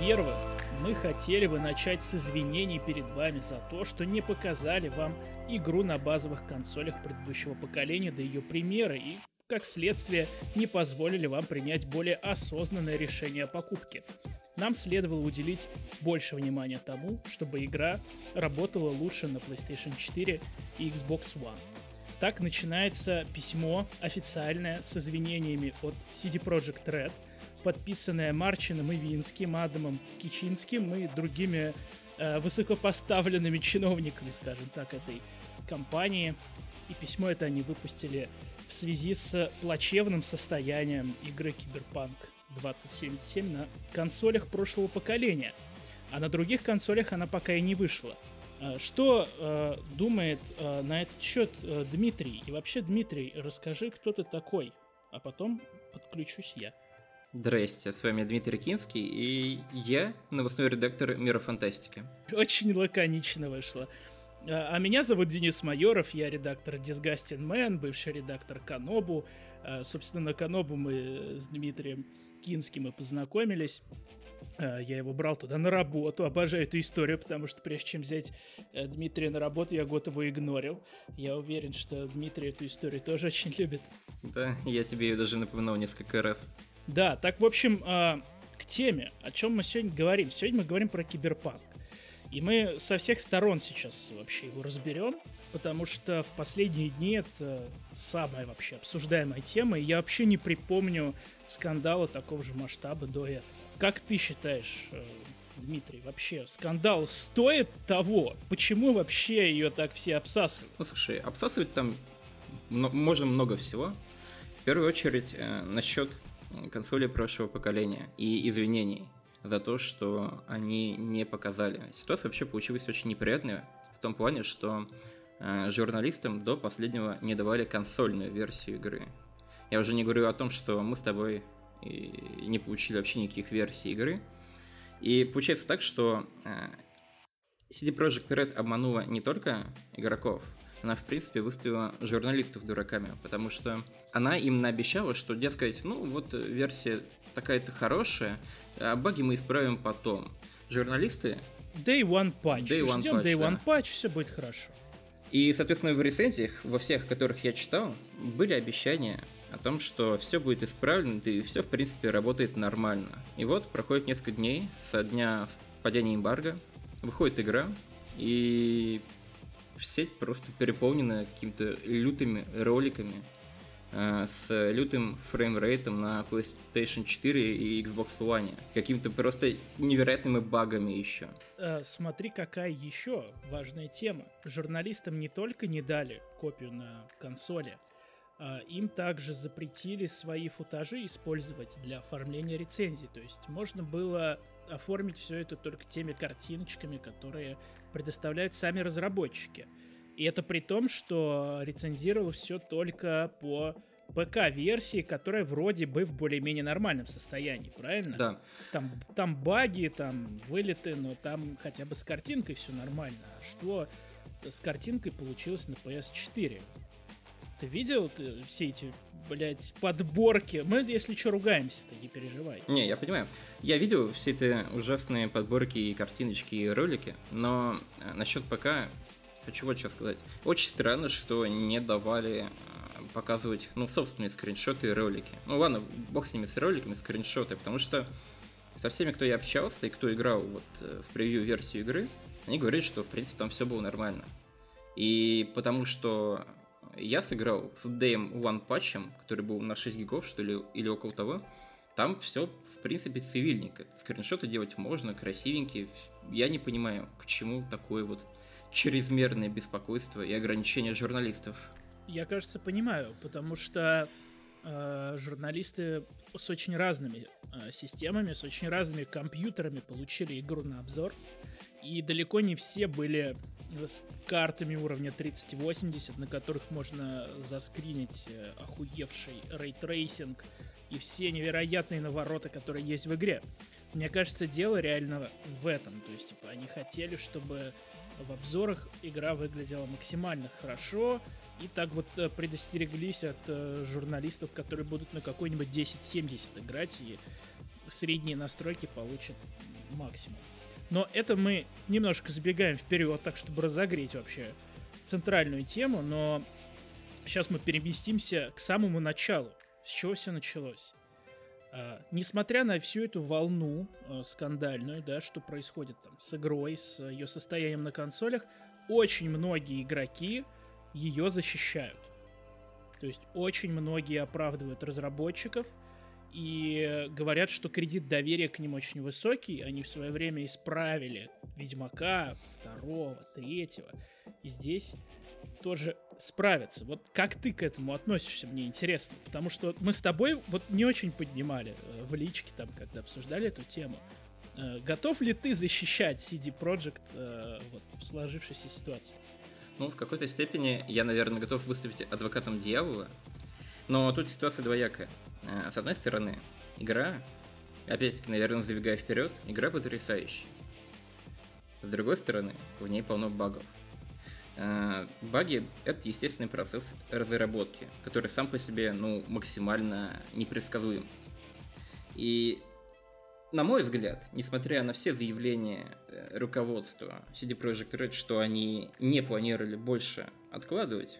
Во-первых, мы хотели бы начать с извинений перед вами за то, что не показали вам игру на базовых консолях предыдущего поколения до ее премьеры и, как следствие, не позволили вам принять более осознанное решение о покупке. Нам следовало уделить больше внимания тому, чтобы игра работала лучше на PlayStation 4 и Xbox One. Так начинается письмо официальное с извинениями от CD Projekt Red, подписанное Марчином Ивинским, Адамом Кичинским и другими э, высокопоставленными чиновниками, скажем так, этой компании. И письмо это они выпустили в связи с плачевным состоянием игры Киберпанк 2077 на консолях прошлого поколения. А на других консолях она пока и не вышла. Э, что э, думает э, на этот счет э, Дмитрий? И вообще, Дмитрий, расскажи, кто ты такой, а потом подключусь я. Здрасте, с вами Дмитрий Кинский, и я новостной редактор Мира Фантастики. Очень лаконично вышло. А, а меня зовут Денис Майоров, я редактор Disgusting Man, бывший редактор Канобу. А, собственно, Канобу мы с Дмитрием Кинским и познакомились. А, я его брал туда на работу. Обожаю эту историю, потому что прежде чем взять э, Дмитрия на работу, я год его игнорил. Я уверен, что Дмитрий эту историю тоже очень любит. Да, я тебе ее даже напоминал несколько раз. Да, так, в общем, э, к теме, о чем мы сегодня говорим. Сегодня мы говорим про киберпанк. И мы со всех сторон сейчас вообще его разберем, потому что в последние дни это самая вообще обсуждаемая тема, и я вообще не припомню скандала такого же масштаба до этого. Как ты считаешь, э, Дмитрий, вообще скандал стоит того? Почему вообще ее так все обсасывают? Ну, слушай, обсасывать там можно много всего. В первую очередь, э, насчет консоли прошлого поколения и извинений за то, что они не показали. Ситуация вообще получилась очень неприятная в том плане, что э, журналистам до последнего не давали консольную версию игры. Я уже не говорю о том, что мы с тобой не получили вообще никаких версий игры. И получается так, что э, CD Projekt Red обманула не только игроков, она, в принципе, выставила журналистов дураками, потому что она им наобещала, что, дескать, ну, вот версия такая-то хорошая, а баги мы исправим потом. Журналисты... Day one patch. Day one Ждем patch, day one да. patch, все будет хорошо. И, соответственно, в рецензиях, во всех, которых я читал, были обещания о том, что все будет исправлено, и все, в принципе, работает нормально. И вот, проходит несколько дней со дня падения эмбарго, выходит игра, и сеть просто переполнена какими-то лютыми роликами э, с лютым фреймрейтом на PlayStation 4 и Xbox One. Какими-то просто невероятными багами еще. Э, смотри, какая еще важная тема. Журналистам не только не дали копию на консоли, а им также запретили свои футажи использовать для оформления рецензий. То есть можно было оформить все это только теми картиночками, которые предоставляют сами разработчики. И это при том, что рецензировал все только по ПК-версии, которая вроде бы в более-менее нормальном состоянии, правильно? Да. Там, там баги, там вылеты, но там хотя бы с картинкой все нормально. А что с картинкой получилось на PS4? Ты видел ты, все эти, блядь, подборки? Мы, если что, ругаемся, ты не переживай. Не, я понимаю. Я видел все эти ужасные подборки и картиночки и ролики, но э, насчет ПК хочу вот что сказать. Очень странно, что не давали э, показывать, ну, собственные скриншоты и ролики. Ну, ладно, бог с ними с роликами, скриншоты, потому что со всеми, кто я общался и кто играл вот э, в превью-версию игры, они говорят, что, в принципе, там все было нормально. И потому что я сыграл с Дэем One патчем, который был на 6 гигов, что ли, или около того. Там все, в принципе, цивильненько. Скриншоты делать можно, красивенькие. Я не понимаю, к чему такое вот чрезмерное беспокойство и ограничение журналистов. Я, кажется, понимаю, потому что э, журналисты с очень разными э, системами, с очень разными компьютерами получили игру на обзор. И далеко не все были с картами уровня 3080, на которых можно заскринить э, охуевший ray tracing и все невероятные навороты, которые есть в игре. Мне кажется, дело реально в этом. То есть, типа, они хотели, чтобы в обзорах игра выглядела максимально хорошо, и так вот э, предостереглись от э, журналистов, которые будут на какой-нибудь 1070 играть, и средние настройки получат максимум. Но это мы немножко забегаем вперед, так чтобы разогреть вообще центральную тему, но сейчас мы переместимся к самому началу. С чего все началось? А, несмотря на всю эту волну а, скандальную, да, что происходит там с игрой, с ее состоянием на консолях, очень многие игроки ее защищают. То есть очень многие оправдывают разработчиков и говорят, что кредит доверия к ним очень высокий. Они в свое время исправили Ведьмака второго, третьего. И здесь тоже справиться. Вот как ты к этому относишься, мне интересно. Потому что мы с тобой вот не очень поднимали э, в личке там, когда обсуждали эту тему. Э, готов ли ты защищать CD Projekt э, вот, в сложившейся ситуации? Ну, в какой-то степени я, наверное, готов выступить адвокатом дьявола. Но тут ситуация двоякая. С одной стороны, игра, опять-таки, наверное, забегая вперед, игра потрясающая. С другой стороны, в ней полно багов. Э, баги — это естественный процесс разработки, который сам по себе ну, максимально непредсказуем. И на мой взгляд, несмотря на все заявления э, руководства CD Projekt Red, что они не планировали больше откладывать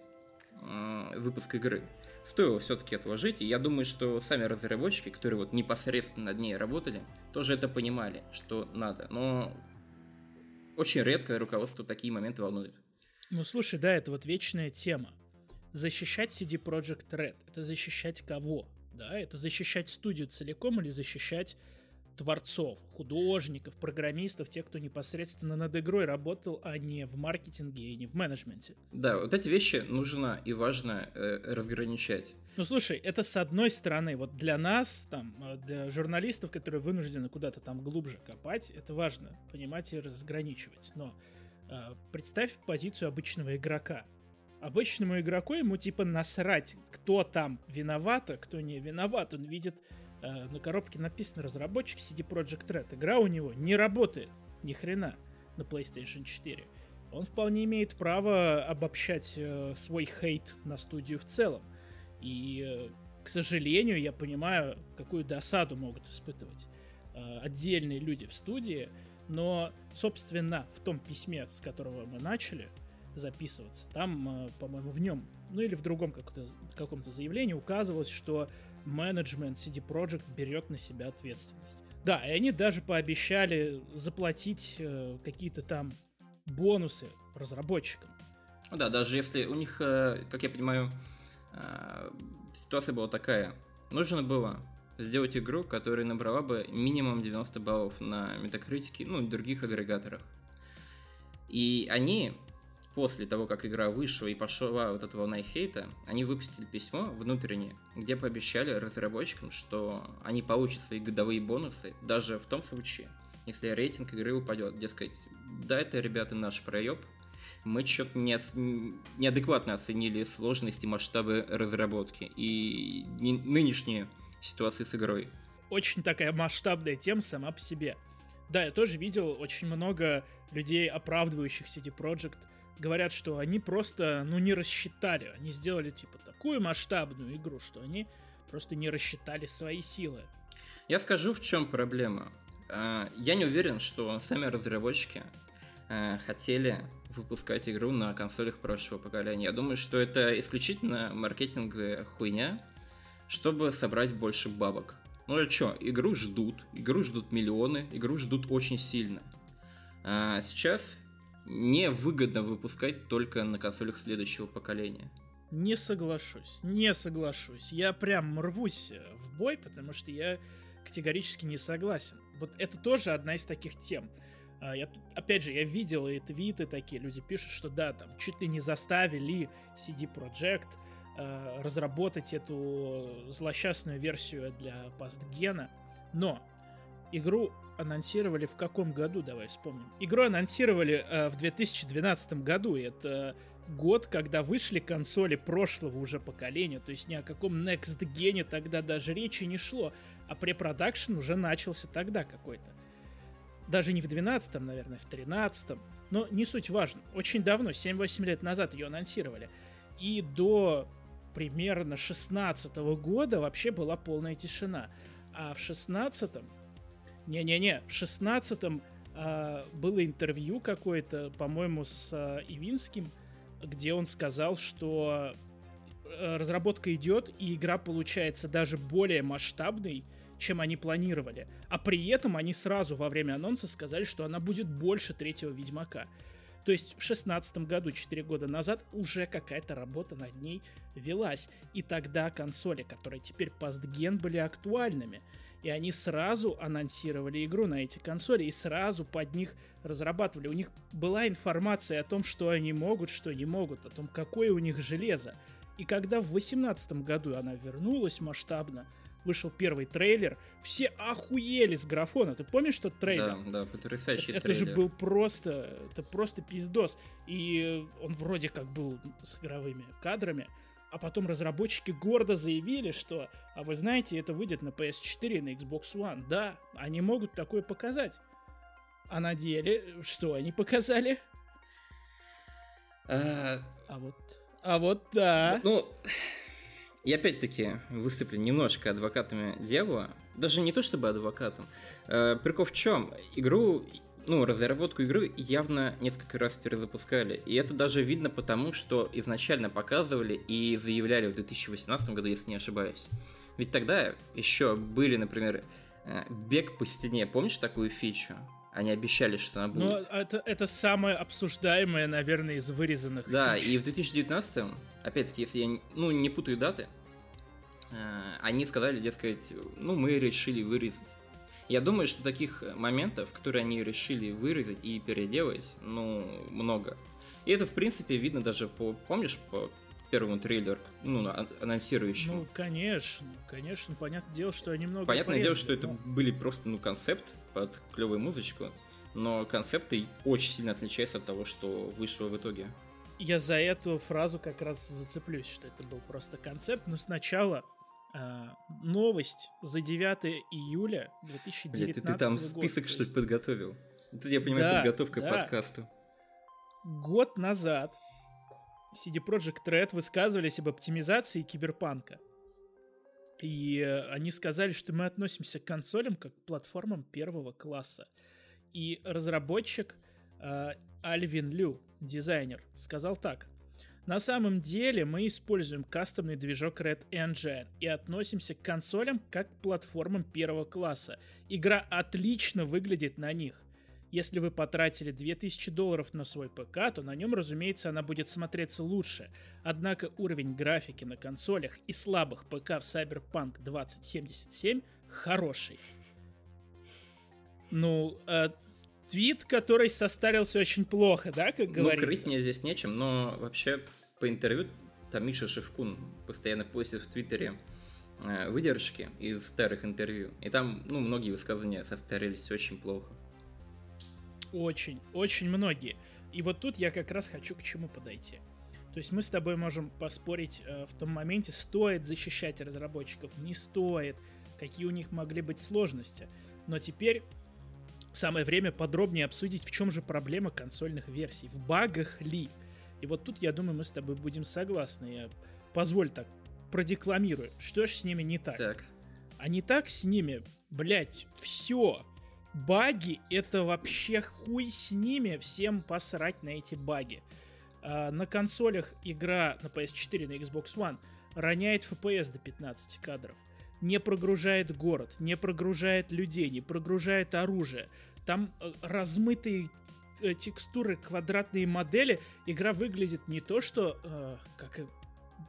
э, выпуск игры, стоило все-таки отложить. И я думаю, что сами разработчики, которые вот непосредственно над ней работали, тоже это понимали, что надо. Но очень редко руководство такие моменты волнует. Ну, слушай, да, это вот вечная тема. Защищать CD Project Red — это защищать кого? Да, это защищать студию целиком или защищать творцов, художников, программистов, тех, кто непосредственно над игрой работал, а не в маркетинге и не в менеджменте. Да, вот эти вещи нужно и важно э, разграничать. Ну слушай, это с одной стороны, вот для нас, там, э, для журналистов, которые вынуждены куда-то там глубже копать, это важно понимать и разграничивать. Но а, представь позицию обычного игрока. Обычному игроку ему типа насрать, кто там виноват, а кто не виноват. Он видит, э, на коробке написано разработчик CD Projekt Red. Игра у него не работает, ни хрена, на PlayStation 4. Он вполне имеет право обобщать э, свой хейт на студию в целом. И, э, к сожалению, я понимаю, какую досаду могут испытывать отдельные люди в студии, но, собственно, в том письме, с которого мы начали записываться, там, по-моему, в нем, ну или в другом каком-то заявлении указывалось, что менеджмент CD Projekt берет на себя ответственность. Да, и они даже пообещали заплатить э, какие-то там бонусы разработчикам. Да, даже если у них, э, как я понимаю, э, ситуация была такая. Нужно было сделать игру, которая набрала бы минимум 90 баллов на метакритике, ну и других агрегаторах. И они, после того, как игра вышла и пошла вот эта волна хейта, они выпустили письмо внутреннее, где пообещали разработчикам, что они получат свои годовые бонусы даже в том случае, если рейтинг игры упадет. Дескать, да, это, ребята, наш проеб, мы что-то не, неадекватно оценили сложности масштабы разработки. И нынешние ситуации с игрой. Очень такая масштабная тема сама по себе. Да, я тоже видел очень много людей, оправдывающих CD Projekt, говорят, что они просто, ну, не рассчитали. Они сделали, типа, такую масштабную игру, что они просто не рассчитали свои силы. Я скажу, в чем проблема. А, я не уверен, что сами разработчики а, хотели выпускать игру на консолях прошлого поколения. Я думаю, что это исключительно маркетинговая хуйня, чтобы собрать больше бабок. Ну а что, игру ждут, игру ждут миллионы, игру ждут очень сильно. А сейчас невыгодно выпускать только на консолях следующего поколения. Не соглашусь, не соглашусь. Я прям рвусь в бой, потому что я категорически не согласен. Вот это тоже одна из таких тем. А, я, опять же, я видел и твиты такие, люди пишут, что да, там чуть ли не заставили CD Projekt э, разработать эту злосчастную версию для пастгена. Но игру анонсировали в каком году, давай вспомним. Игру анонсировали э, в 2012 году, и это год, когда вышли консоли прошлого уже поколения, то есть ни о каком Next Gen тогда даже речи не шло, а препродакшн уже начался тогда какой-то. Даже не в 12 наверное, в 13 но не суть важно. Очень давно, 7-8 лет назад ее анонсировали. И до примерно 16 года вообще была полная тишина. А в 16 Не-не-не, в шестнадцатом э, было интервью какое-то, по-моему, с э, Ивинским, где он сказал, что э, разработка идет, и игра получается даже более масштабной, чем они планировали. А при этом они сразу во время анонса сказали, что она будет больше третьего Ведьмака. То есть в шестнадцатом году, 4 года назад, уже какая-то работа над ней велась. И тогда консоли, которые теперь постген, были актуальными. И они сразу анонсировали игру на эти консоли и сразу под них разрабатывали. У них была информация о том, что они могут, что не могут, о том, какое у них железо. И когда в 2018 году она вернулась масштабно, вышел первый трейлер, все охуели с графона. Ты помнишь тот трейлер? Да, да, потрясающий это, трейлер. Это же был просто, это просто пиздос. И он вроде как был с игровыми кадрами, а потом разработчики гордо заявили, что, а вы знаете, это выйдет на PS4 и на Xbox One. Да, они могут такое показать. А на деле, что они показали? А, а вот, а вот да. Ну, и опять-таки выступлю немножко адвокатами дьявола. Даже не то чтобы адвокатом. Э, прикол в чем? Игру, ну, разработку игры явно несколько раз перезапускали. И это даже видно потому, что изначально показывали и заявляли в 2018 году, если не ошибаюсь. Ведь тогда еще были, например, э, бег по стене. Помнишь такую фичу? Они обещали, что она будет. Ну, это, это самое обсуждаемое, наверное, из вырезанных. Да, фич. и в 2019, опять-таки, если я ну, не путаю даты, э, они сказали, дескать, ну, мы решили вырезать. Я думаю, что таких моментов, которые они решили вырезать и переделать, ну, много. И это, в принципе, видно даже по, помнишь, по первому трейлеру, ну, анонсирующему. Ну, конечно, конечно, понятное дело, что они много Понятное порезали, дело, что но... это были просто, ну, концепт под клевую музычку, но концепты очень сильно отличаются от того, что вышло в итоге. Я за эту фразу как раз зацеплюсь, что это был просто концепт, но сначала э, новость за 9 июля 2019 Блядь, ты, ты там года. список, что ли, подготовил? Это, я понимаю, да, подготовка да. к подкасту. Год назад CD Projekt Red высказывались об оптимизации киберпанка. И э, они сказали, что мы относимся к консолям как к платформам первого класса. И разработчик э, Альвин Лю, дизайнер, сказал так. На самом деле мы используем кастомный движок Red Engine и относимся к консолям как к платформам первого класса. Игра отлично выглядит на них. Если вы потратили 2000 долларов на свой ПК, то на нем, разумеется, она будет смотреться лучше. Однако уровень графики на консолях и слабых ПК в Cyberpunk 2077 хороший. Ну, э, твит, который состарился очень плохо, да, как говорится? Ну, крыть мне здесь нечем, но вообще по интервью там Миша Шевкун постоянно постит в Твиттере э, выдержки из старых интервью. И там, ну, многие высказывания состарились очень плохо. Очень, очень многие. И вот тут я как раз хочу к чему подойти. То есть мы с тобой можем поспорить э, в том моменте, стоит защищать разработчиков, не стоит, какие у них могли быть сложности. Но теперь самое время подробнее обсудить, в чем же проблема консольных версий, в багах ли. И вот тут, я думаю, мы с тобой будем согласны. Я, позволь так, продекламирую. Что ж с ними не так? Так. А не так с ними, блять, все. Баги — это вообще хуй с ними, всем посрать на эти баги. А, на консолях игра на PS4, на Xbox One роняет FPS до 15 кадров. Не прогружает город, не прогружает людей, не прогружает оружие. Там э, размытые э, текстуры, квадратные модели. Игра выглядит не то, что э, как,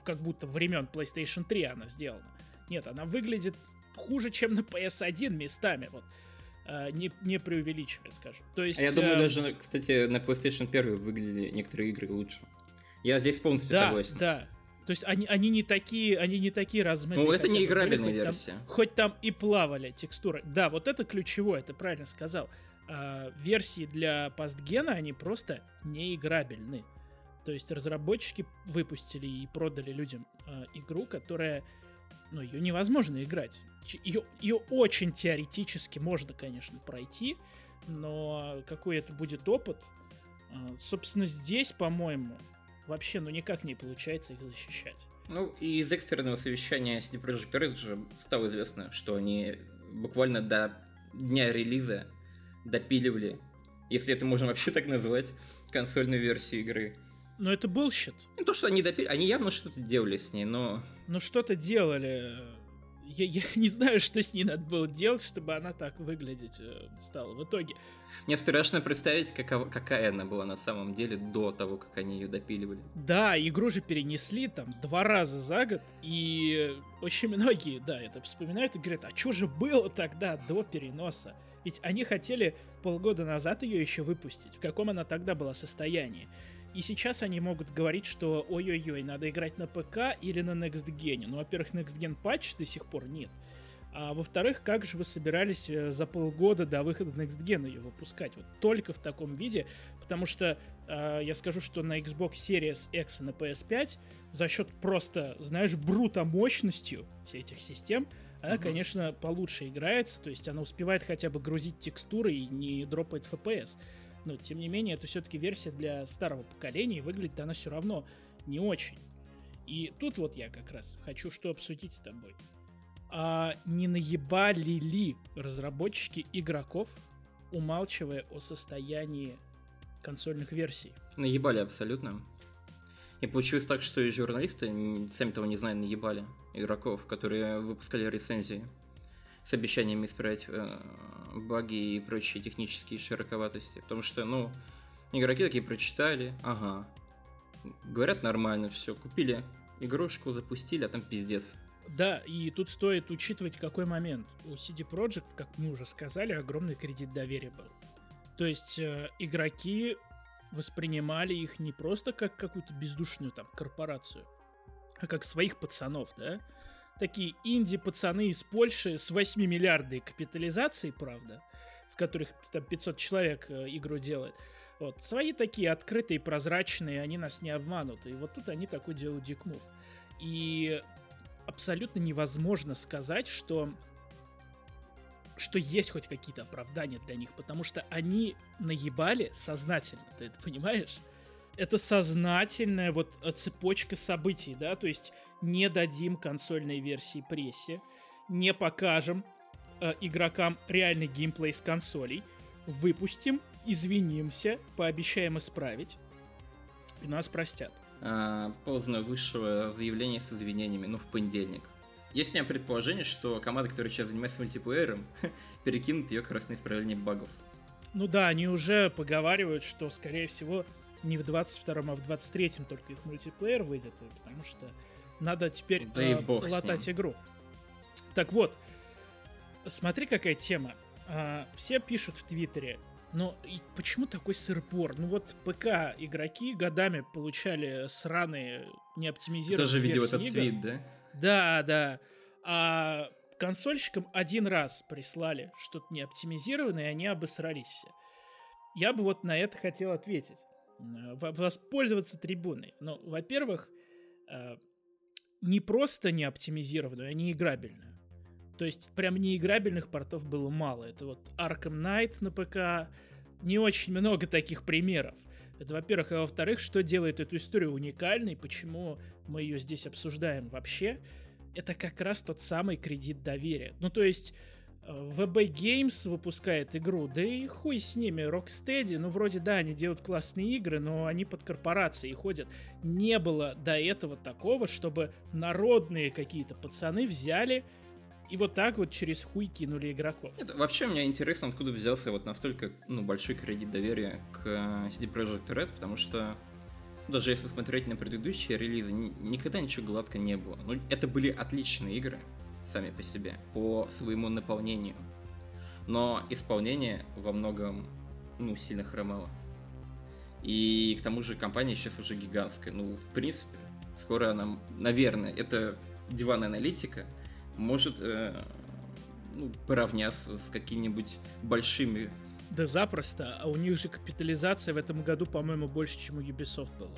как будто времен PlayStation 3 она сделана. Нет, она выглядит хуже, чем на PS1 местами. Вот Э, не, не преувеличивая, скажем. То есть, а я думаю, э... даже, кстати, на PlayStation 1 выглядели некоторые игры лучше. Я здесь полностью да, согласен. Да, то есть они, они не такие, они не такие размытые. Ну, это не играбельная версия. Там, хоть там и плавали текстуры. Да, вот это ключевое, ты правильно сказал. А, версии для постгена, они просто не играбельны. То есть разработчики выпустили и продали людям а, игру, которая ну, ее невозможно играть. Ее, ее очень теоретически можно, конечно, пройти, но какой это будет опыт? А, собственно, здесь, по-моему, вообще ну никак не получается их защищать. Ну, и из экстренного совещания CD Projekt Red же стало известно, что они буквально до дня релиза допиливали, если это можно вообще так назвать, консольную версию игры. Но это bullshit. Ну, то, что они допили... Они явно что-то делали с ней, но... Ну, что-то делали. Я, я не знаю, что с ней надо было делать, чтобы она так выглядеть э, стала в итоге. Мне страшно представить, какова, какая она была на самом деле до того, как они ее допиливали. Да, игру же перенесли там два раза за год, и очень многие, да, это вспоминают и говорят, а что же было тогда до переноса? Ведь они хотели полгода назад ее еще выпустить. В каком она тогда была состоянии? И сейчас они могут говорить, что ой-ой-ой, надо играть на ПК или на Next Gen. Ну, во-первых, Next Gen патч до сих пор нет. А во-вторых, как же вы собирались э, за полгода до выхода Next Gen ее выпускать? Вот только в таком виде, потому что э, я скажу, что на Xbox Series X и на PS5 за счет просто, знаешь, брута мощностью всех этих систем, она, uh-huh. конечно, получше играется, то есть она успевает хотя бы грузить текстуры и не дропает FPS. Но, тем не менее, это все-таки версия для старого поколения, и выглядит она все равно не очень. И тут вот я как раз хочу что обсудить с тобой. А не наебали ли разработчики игроков, умалчивая о состоянии консольных версий? Наебали абсолютно. И получилось так, что и журналисты, сами того не знают, наебали игроков, которые выпускали рецензии с обещаниями исправить э, баги и прочие технические широковатости. Потому что, ну, игроки такие прочитали, ага, говорят нормально, все, купили игрушку, запустили, а там пиздец. Да, и тут стоит учитывать какой момент. У CD Projekt, как мы уже сказали, огромный кредит доверия был. То есть э, игроки воспринимали их не просто как какую-то бездушную там корпорацию, а как своих пацанов, да? Такие инди-пацаны из Польши с 8 миллиардной капитализацией, правда, в которых там 500 человек э, игру делает. Вот, свои такие открытые, прозрачные, они нас не обманут. И вот тут они такой делают дикмув. И абсолютно невозможно сказать, что что есть хоть какие-то оправдания для них, потому что они наебали сознательно, ты это понимаешь? Это сознательная вот э, цепочка событий, да, то есть не дадим консольной версии прессе, не покажем э, игрокам реальный геймплей с консолей, выпустим, извинимся, пообещаем исправить, и нас простят. А, поздно высшего заявления с извинениями, ну, в понедельник. Есть у меня предположение, что команда, которая сейчас занимается мультиплеером, перекинут ее как раз на исправление багов. Ну да, они уже поговаривают, что, скорее всего, не в 22-м, а в 23-м только их мультиплеер выйдет, потому что надо теперь да э, латать игру. Так вот, смотри, какая тема. А, все пишут в Твиттере, но и почему такой сырбор? Ну вот ПК игроки годами получали сраные неоптимизированные Ты тоже видел этот игр. твит, да? Да, да. А консольщикам один раз прислали что-то неоптимизированное, и они обосрались все. Я бы вот на это хотел ответить. Э, воспользоваться трибуной. Ну, во-первых, э, не просто не оптимизированную, а не играбельную. То есть прям неиграбельных портов было мало. Это вот Arkham Knight на ПК, не очень много таких примеров. Это, во-первых, а во-вторых, что делает эту историю уникальной, почему мы ее здесь обсуждаем вообще, это как раз тот самый кредит доверия. Ну, то есть, VB Games выпускает игру, да и хуй с ними, Rocksteady, ну вроде да, они делают классные игры, но они под корпорацией ходят. Не было до этого такого, чтобы народные какие-то пацаны взяли и вот так вот через хуй кинули игроков. Это вообще мне интересно, откуда взялся вот настолько ну, большой кредит доверия к э, CD Projekt Red, потому что даже если смотреть на предыдущие релизы, никогда ничего гладко не было. Ну, это были отличные игры, сами по себе, по своему наполнению. Но исполнение во многом, ну, сильно хромало. И к тому же компания сейчас уже гигантская. Ну, в принципе, скоро она, наверное, это диван аналитика, может э, ну, поравняться с какими-нибудь большими да запросто, а у них же капитализация в этом году, по-моему, больше, чем у Ubisoft была.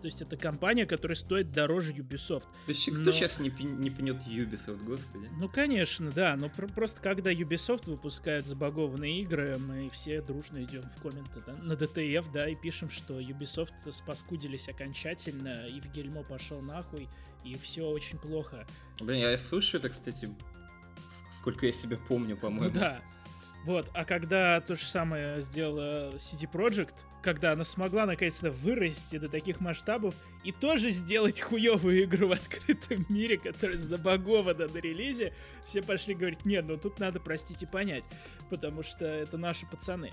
То есть это компания, которая стоит дороже Ubisoft. Да еще но... кто сейчас не, не пнет Ubisoft, господи? Ну, конечно, да, но пр- просто когда Ubisoft выпускает забагованные игры, мы все дружно идем в комменты да, на DTF, да, и пишем, что Ubisoft спаскудились окончательно, и в Гельмо пошел нахуй, и все очень плохо. Блин, я слышу это, кстати, сколько я себя помню, по-моему. Ну да. Вот, а когда то же самое сделала CD Projekt, когда она смогла наконец-то вырасти до таких масштабов и тоже сделать хуевую игру в открытом мире, которая забагована на релизе, все пошли говорить, нет, ну тут надо простить и понять, потому что это наши пацаны.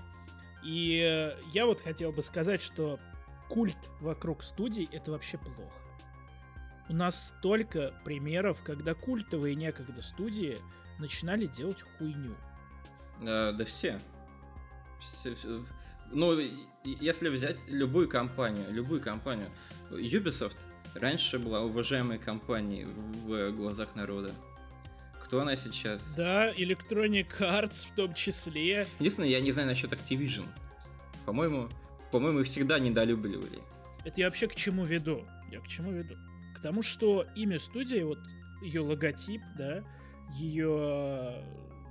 И э, я вот хотел бы сказать, что культ вокруг студий это вообще плохо. У нас столько примеров, когда культовые некогда студии начинали делать хуйню. Э, да все. все, все. Ну, если взять любую компанию, любую компанию, Ubisoft раньше была уважаемой компанией в глазах народа. Кто она сейчас? Да, Electronic Arts в том числе. Единственное, я не знаю насчет Activision. По-моему, по-моему, их всегда недолюбливали. Это я вообще к чему веду? Я к чему веду? К тому, что имя студии, вот ее логотип, да, ее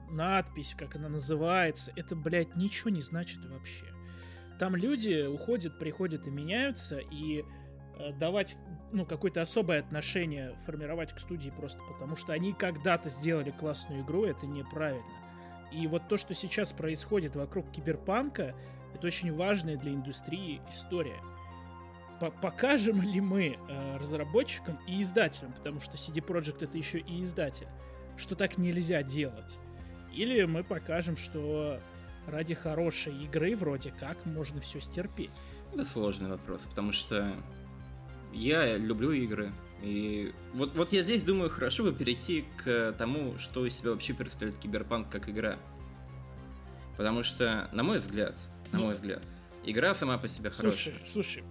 надпись, как она называется, это, блядь, ничего не значит вообще. Там люди уходят, приходят и меняются, и э, давать ну, какое-то особое отношение формировать к студии просто потому, что они когда-то сделали классную игру, это неправильно. И вот то, что сейчас происходит вокруг киберпанка, это очень важная для индустрии история. По покажем ли мы э, разработчикам и издателям, потому что CD Projekt это еще и издатель, что так нельзя делать? Или мы покажем, что ради хорошей игры вроде как можно все стерпеть? Это сложный вопрос, потому что я люблю игры. И вот, вот я здесь думаю, хорошо бы перейти к тому, что из себя вообще представляет киберпанк как игра. Потому что, на мой взгляд, на ну, мой взгляд, игра сама по себе хорошая. Слушай, слушай,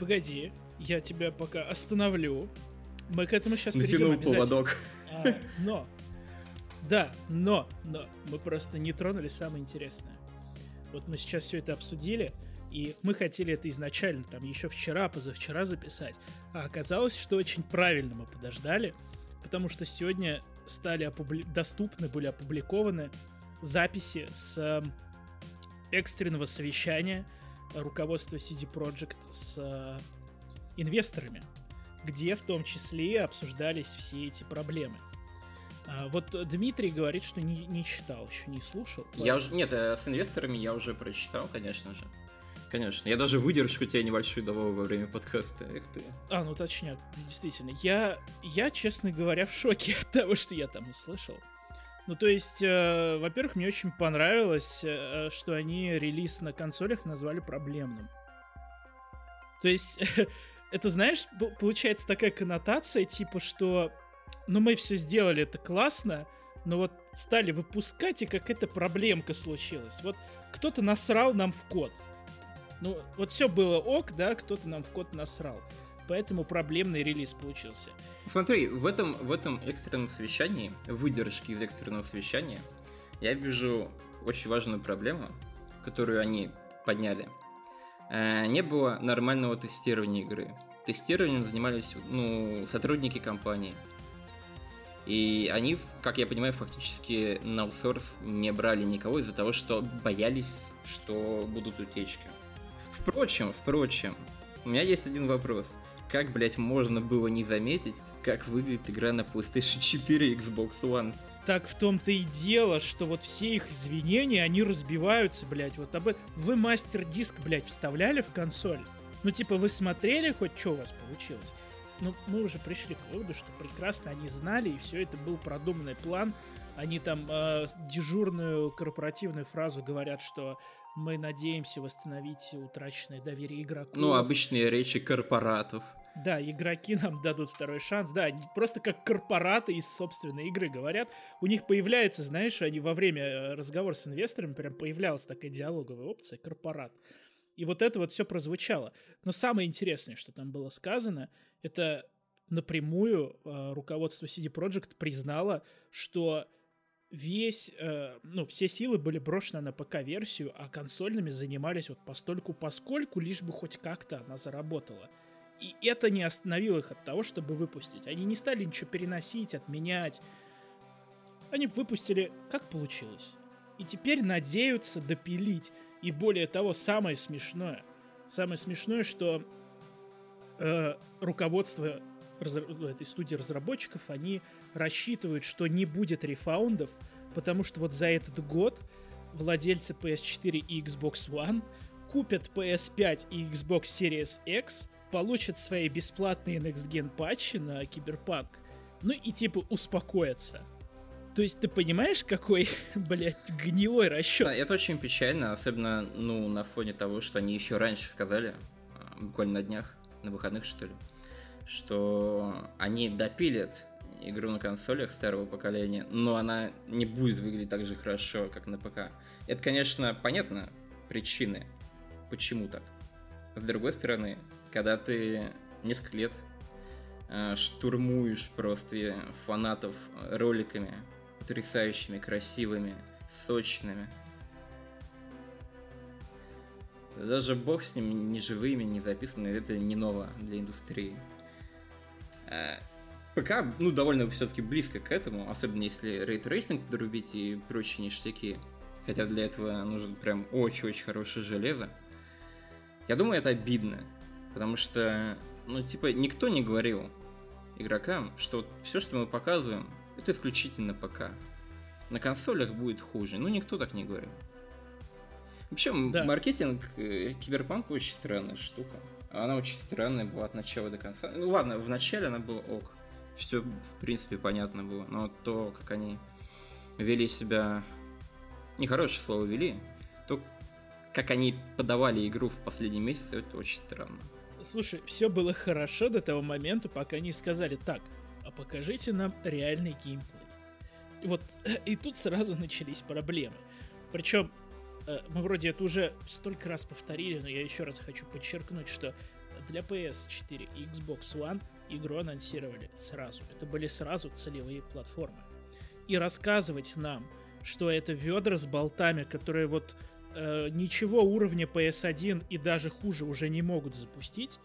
погоди, я тебя пока остановлю. Мы к этому сейчас перейдем поводок. А, но да, но, но мы просто не тронули самое интересное. Вот мы сейчас все это обсудили, и мы хотели это изначально, там, еще вчера, позавчера записать. А оказалось, что очень правильно мы подождали, потому что сегодня стали опубли... доступны, были опубликованы записи с э, экстренного совещания руководства CD Projekt с э, инвесторами, где в том числе обсуждались все эти проблемы. А, вот Дмитрий говорит, что не, не читал, еще не слушал. Я уже, нет, э, с инвесторами я уже прочитал, конечно же. Конечно. Я даже выдержку тебе небольшую давал во время подкаста. Эх ты. А, ну точняк, действительно. Я, я, честно говоря, в шоке от того, что я там услышал. Ну, то есть, э, во-первых, мне очень понравилось, э, что они релиз на консолях назвали проблемным. То есть, это, знаешь, получается такая коннотация, типа, что ну мы все сделали, это классно, но вот стали выпускать, и какая-то проблемка случилась. Вот кто-то насрал нам в код. Ну, вот все было ок, да, кто-то нам в код насрал. Поэтому проблемный релиз получился. Смотри, в этом, в этом экстренном совещании, выдержки из экстренного совещания, я вижу очень важную проблему, которую они подняли. Э, не было нормального тестирования игры. Тестированием занимались ну, сотрудники компании, и они, как я понимаю, фактически на аутсорс не брали никого из-за того, что боялись, что будут утечки. Впрочем, впрочем, у меня есть один вопрос. Как, блять, можно было не заметить, как выглядит игра на PlayStation 4 и Xbox One? Так в том-то и дело, что вот все их извинения, они разбиваются, блять, вот об этом. Вы мастер-диск, блять, вставляли в консоль? Ну, типа, вы смотрели хоть, что у вас получилось? Ну, мы уже пришли к выводу, что прекрасно они знали, и все это был продуманный план. Они там э, дежурную корпоративную фразу говорят, что мы надеемся восстановить утраченное доверие игроков. Ну, обычные речи корпоратов. Да, игроки нам дадут второй шанс. Да, они просто как корпораты из собственной игры говорят. У них появляется, знаешь, они во время э, разговора с инвесторами прям появлялась такая диалоговая опция корпорат. И вот это вот все прозвучало. Но самое интересное, что там было сказано, это напрямую э, руководство CD Projekt признало, что весь, э, ну, все силы были брошены на ПК-версию, а консольными занимались вот постольку поскольку, лишь бы хоть как-то она заработала. И это не остановило их от того, чтобы выпустить. Они не стали ничего переносить, отменять. Они выпустили, как получилось. И теперь надеются допилить. И более того, самое смешное. Самое смешное, что э, руководство этой студии разработчиков, они рассчитывают, что не будет рефаундов потому что вот за этот год владельцы PS4 и Xbox One купят PS5 и Xbox Series X, получат свои бесплатные Next Gen патчи на Киберпанк, ну и типа успокоятся. То есть ты понимаешь, какой, блядь, гнилой расчет? Да, это очень печально, особенно, ну, на фоне того, что они еще раньше сказали, а, буквально на днях, на выходных, что ли, что они допилят игру на консолях старого поколения, но она не будет выглядеть так же хорошо, как на ПК. Это, конечно, понятно, причины, почему так. С другой стороны, когда ты несколько лет э, штурмуешь просто фанатов роликами, потрясающими, красивыми, сочными. Даже бог с ними не живыми, не записанными, это не ново для индустрии. Э, ПК, ну, довольно все-таки близко к этому, особенно если ray tracing подрубить и прочие ништяки. Хотя для этого нужно прям очень-очень хорошее железо. Я думаю, это обидно. Потому что, ну, типа, никто не говорил игрокам, что все, что мы показываем, это исключительно ПК. На консолях будет хуже. Ну, никто так не говорил. Вообще, да. маркетинг э, Киберпанка очень странная штука. Она очень странная была от начала до конца. Ну ладно, в начале она была ок. Все, в принципе, понятно было. Но то, как они вели себя... Нехорошее слово вели. То, как они подавали игру в последний месяц, это очень странно. Слушай, все было хорошо до того момента, пока они сказали так, а покажите нам реальный геймплей. Вот, и тут сразу начались проблемы. Причем, э, мы вроде это уже столько раз повторили, но я еще раз хочу подчеркнуть, что для PS4 и Xbox One игру анонсировали сразу. Это были сразу целевые платформы. И рассказывать нам, что это ведра с болтами, которые вот э, ничего уровня PS1 и даже хуже уже не могут запустить,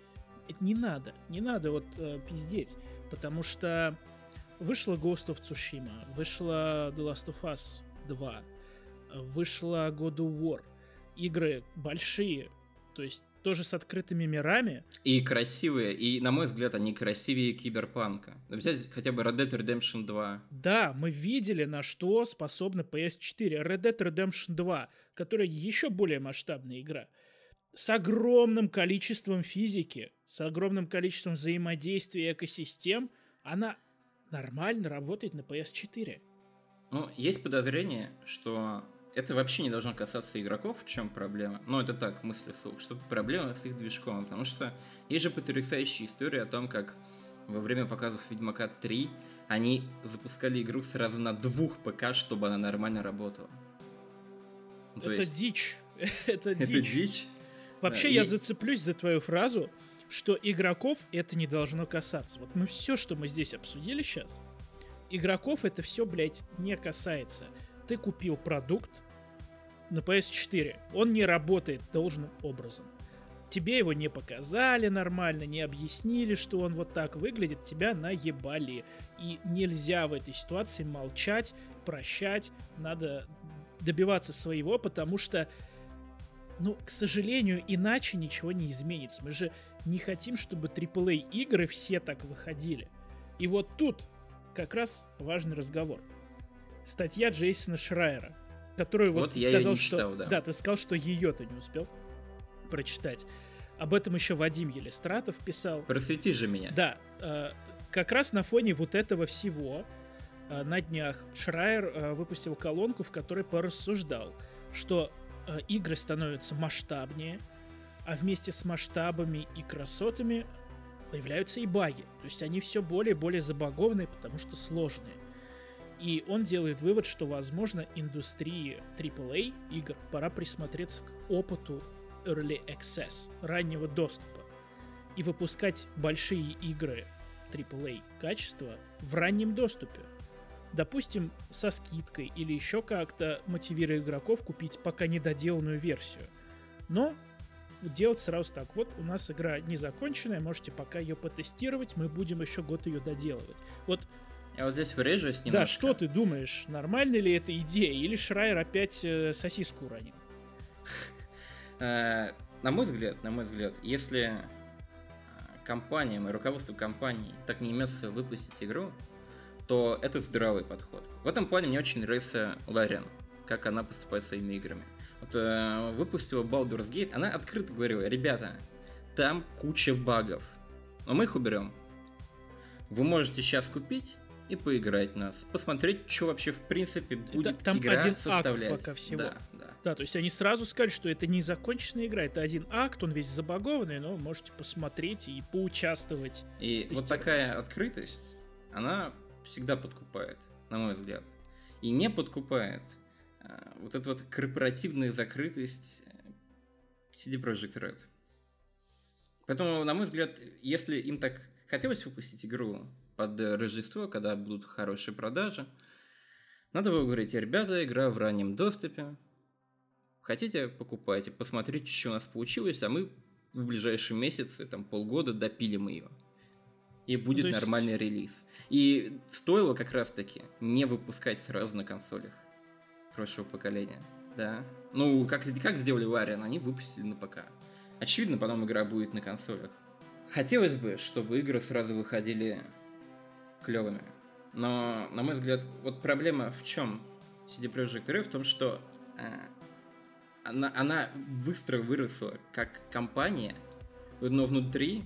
это не надо. Не надо вот э, пиздеть. Потому что вышла Ghost of Tsushima, вышла The Last of Us 2, вышла God of War. Игры большие, то есть тоже с открытыми мирами. И красивые, и, на мой взгляд, они красивее Киберпанка. Взять хотя бы Red Dead Redemption 2. Да, мы видели, на что способна PS4. Red Dead Redemption 2, которая еще более масштабная игра. С огромным количеством физики, с огромным количеством взаимодействия экосистем, она нормально работает на PS4. Ну, есть подозрение, что это вообще не должно касаться игроков, в чем проблема. Но это так, мысли слух, что проблема с их движком, потому что есть же потрясающая история о том, как во время показов Ведьмака 3 они запускали игру сразу на двух ПК, чтобы она нормально работала. Ну, это есть... дичь. это дичь. Это дичь? Вообще, да, я и... зацеплюсь за твою фразу, что игроков это не должно касаться. Вот мы все, что мы здесь обсудили сейчас, игроков это все, блядь, не касается. Ты купил продукт на PS4, он не работает должным образом. Тебе его не показали нормально, не объяснили, что он вот так выглядит, тебя наебали. И нельзя в этой ситуации молчать, прощать, надо добиваться своего, потому что ну, к сожалению, иначе ничего не изменится. Мы же не хотим, чтобы AAA игры все так выходили. И вот тут как раз важный разговор. Статья Джейсона Шрайера, которую вот, вот ты сказал, что... Читал, да. да, ты сказал, что ее ты не успел прочитать. Об этом еще Вадим Елистратов писал. Просвети же меня. Да, э, как раз на фоне вот этого всего э, на днях Шрайер э, выпустил колонку, в которой порассуждал, что игры становятся масштабнее, а вместе с масштабами и красотами появляются и баги. То есть они все более и более забагованные, потому что сложные. И он делает вывод, что, возможно, индустрии AAA игр пора присмотреться к опыту Early Access, раннего доступа, и выпускать большие игры AAA качества в раннем доступе – допустим, со скидкой или еще как-то мотивируя игроков купить пока недоделанную версию. Но делать сразу так. Вот у нас игра не законченная, можете пока ее потестировать, мы будем еще год ее доделывать. Вот я вот здесь врежусь немножко. Да, что ты думаешь, нормально ли эта идея, или Шрайер опять э, сосиску уронил? Э, на мой взгляд, на мой взгляд, если компаниям и руководству компании так не имется выпустить игру, то это здравый подход. В этом плане мне очень нравится Лариан, как она поступает своими играми. Э, выпустила Baldur's Gate, она открыто говорила, ребята, там куча багов, но мы их уберем. Вы можете сейчас купить и поиграть нас, посмотреть, что вообще в принципе будет там игра один составлять. Акт пока всего. Да, да. Да, то есть они сразу сказали, что это не законченная игра, это один акт, он весь забагованный, но можете посмотреть и поучаствовать. И вот такая открытость, она всегда подкупает, на мой взгляд. И не подкупает вот эта вот корпоративная закрытость э, CD Projekt Red. Поэтому, на мой взгляд, если им так хотелось выпустить игру под Рождество, когда будут хорошие продажи, надо было говорить, ребята, игра в раннем доступе, хотите, покупайте, посмотрите, что у нас получилось, а мы в ближайшие месяцы, там полгода допилим ее. И будет ну, есть... нормальный релиз. И стоило как раз таки не выпускать сразу на консолях прошлого поколения. Да. Ну, как, как сделали Лариан, они выпустили на ПК. Очевидно, потом игра будет на консолях. Хотелось бы, чтобы игры сразу выходили клевыми. Но, на мой взгляд, вот проблема в чем CD Projekt Red в том, что э, она, она быстро выросла как компания, но внутри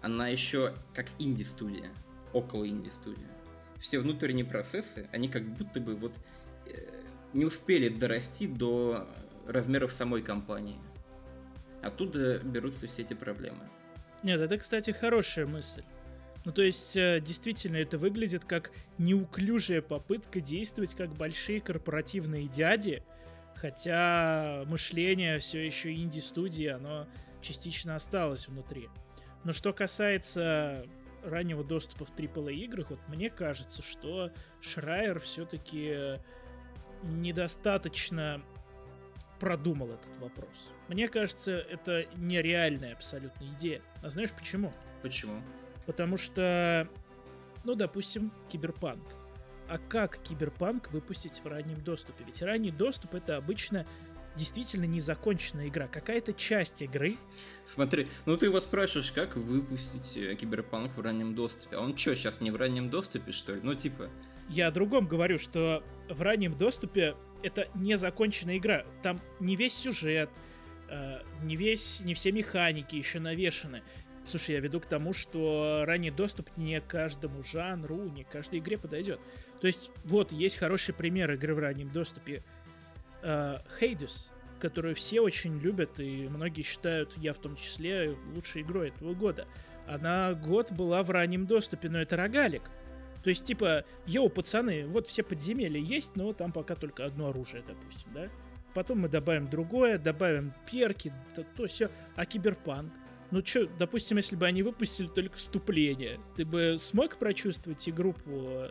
она еще как инди-студия, около инди-студия. Все внутренние процессы, они как будто бы вот э, не успели дорасти до размеров самой компании. Оттуда берутся все эти проблемы. Нет, это, кстати, хорошая мысль. Ну, то есть, э, действительно, это выглядит как неуклюжая попытка действовать как большие корпоративные дяди, хотя мышление все еще инди-студии, оно частично осталось внутри. Но что касается раннего доступа в AAA играх, вот мне кажется, что Шрайер все-таки недостаточно продумал этот вопрос. Мне кажется, это нереальная абсолютно идея. А знаешь почему? Почему? Потому что, ну, допустим, киберпанк. А как киберпанк выпустить в раннем доступе? Ведь ранний доступ это обычно действительно незаконченная игра, какая-то часть игры. Смотри, ну ты его спрашиваешь, как выпустить э, Киберпанк в раннем доступе. А он что, сейчас не в раннем доступе, что ли? Ну типа... Я о другом говорю, что в раннем доступе это незаконченная игра. Там не весь сюжет, э, не весь, не все механики еще навешаны. Слушай, я веду к тому, что ранний доступ не каждому жанру, не каждой игре подойдет. То есть, вот, есть хороший пример игры в раннем доступе э, Hades, которую все очень любят, и многие считают, я в том числе, лучшей игрой этого года. Она год была в раннем доступе, но это рогалик. То есть, типа, йоу, пацаны, вот все подземелья есть, но там пока только одно оружие, допустим, да? Потом мы добавим другое, добавим перки, то, то все. А киберпанк? Ну что, допустим, если бы они выпустили только вступление, ты бы смог прочувствовать игру по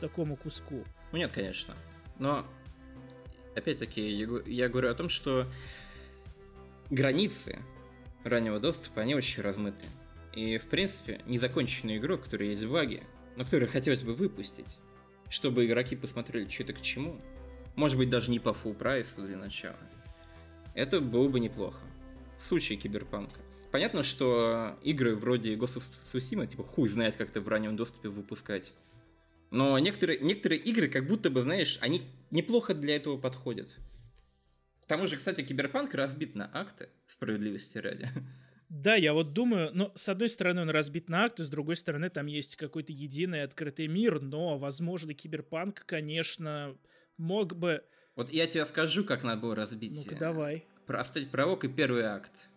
такому куску? Ну нет, конечно. Но опять-таки, я говорю о том, что границы раннего доступа, они очень размыты. И, в принципе, незаконченную игру, в которой есть баги, но которую хотелось бы выпустить, чтобы игроки посмотрели, что это к чему, может быть, даже не по full прайсу для начала, это было бы неплохо. В случае киберпанка. Понятно, что игры вроде Ghost of Tsushima, типа, хуй знает, как-то в раннем доступе выпускать. Но некоторые, некоторые игры, как будто бы, знаешь, они неплохо для этого подходят. К тому же, кстати, Киберпанк разбит на акты, справедливости ради. Да, я вот думаю, ну, с одной стороны, он разбит на акты, с другой стороны, там есть какой-то единый открытый мир, но, возможно, Киберпанк, конечно, мог бы... Вот я тебе скажу, как надо было разбить. Ну-ка, давай. Оставить пролог и первый акт.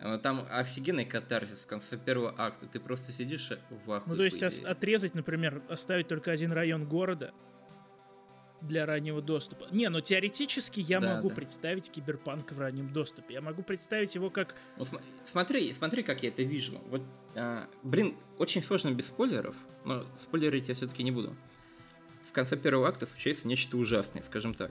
Э, там офигенный катарсис в конце первого акта. Ты просто сидишь в ахуе. Ну, то есть отрезать, например, оставить только один район города для раннего доступа. Не, но теоретически я да, могу да. представить киберпанк в раннем доступе. Я могу представить его как... Ну, см- смотри, смотри, как я это вижу. Вот, а, блин, очень сложно без спойлеров, но спойлерить я все-таки не буду. В конце первого акта случается нечто ужасное, скажем так.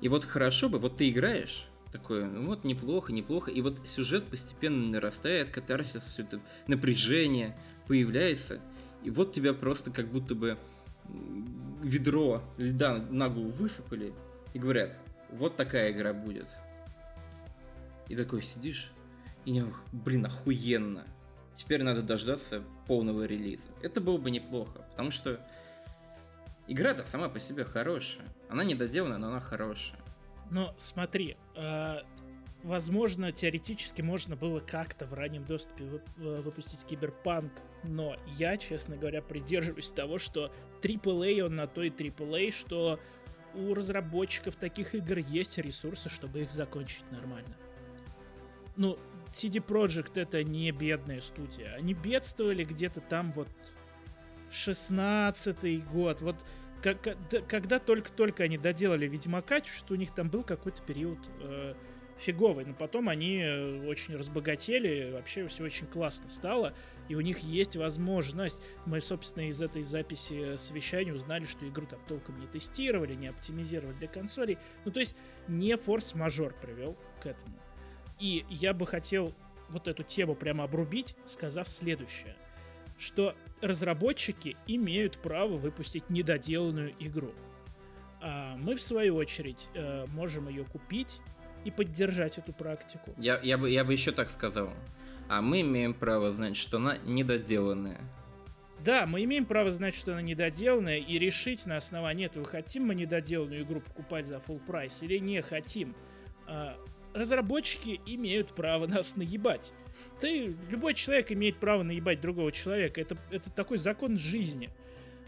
И вот хорошо бы, вот ты играешь, Такое, ну вот неплохо, неплохо. И вот сюжет постепенно нарастает, катарсис, все это напряжение появляется. И вот тебя просто как будто бы ведро льда на голову высыпали и говорят, вот такая игра будет. И такой сидишь, и блин, охуенно. теперь надо дождаться полного релиза. Это было бы неплохо, потому что игра-то сама по себе хорошая. Она недоделана, но она хорошая. Но смотри, э, возможно, теоретически можно было как-то в раннем доступе выпустить киберпанк, но я, честно говоря, придерживаюсь того, что AAA он на то и AAA, что у разработчиков таких игр есть ресурсы, чтобы их закончить нормально. Ну, CD Projekt это не бедная студия. Они бедствовали где-то там вот 16 год. Вот когда только-только они доделали Ведьмака, что у них там был какой-то период э, фиговый, но потом они э, очень разбогатели, вообще все очень классно стало, и у них есть возможность. Мы, собственно, из этой записи совещания узнали, что игру там толком не тестировали, не оптимизировали для консолей. Ну, то есть не форс-мажор привел к этому. И я бы хотел вот эту тему прямо обрубить, сказав следующее, что разработчики имеют право выпустить недоделанную игру. А мы, в свою очередь, э, можем ее купить и поддержать эту практику. Я, я, бы, я бы еще так сказал. А мы имеем право знать, что она недоделанная. Да, мы имеем право знать, что она недоделанная, и решить на основании этого, хотим мы недоделанную игру покупать за full прайс или не хотим. А, разработчики имеют право нас наебать. Ты, любой человек имеет право наебать другого человека. Это, это такой закон жизни.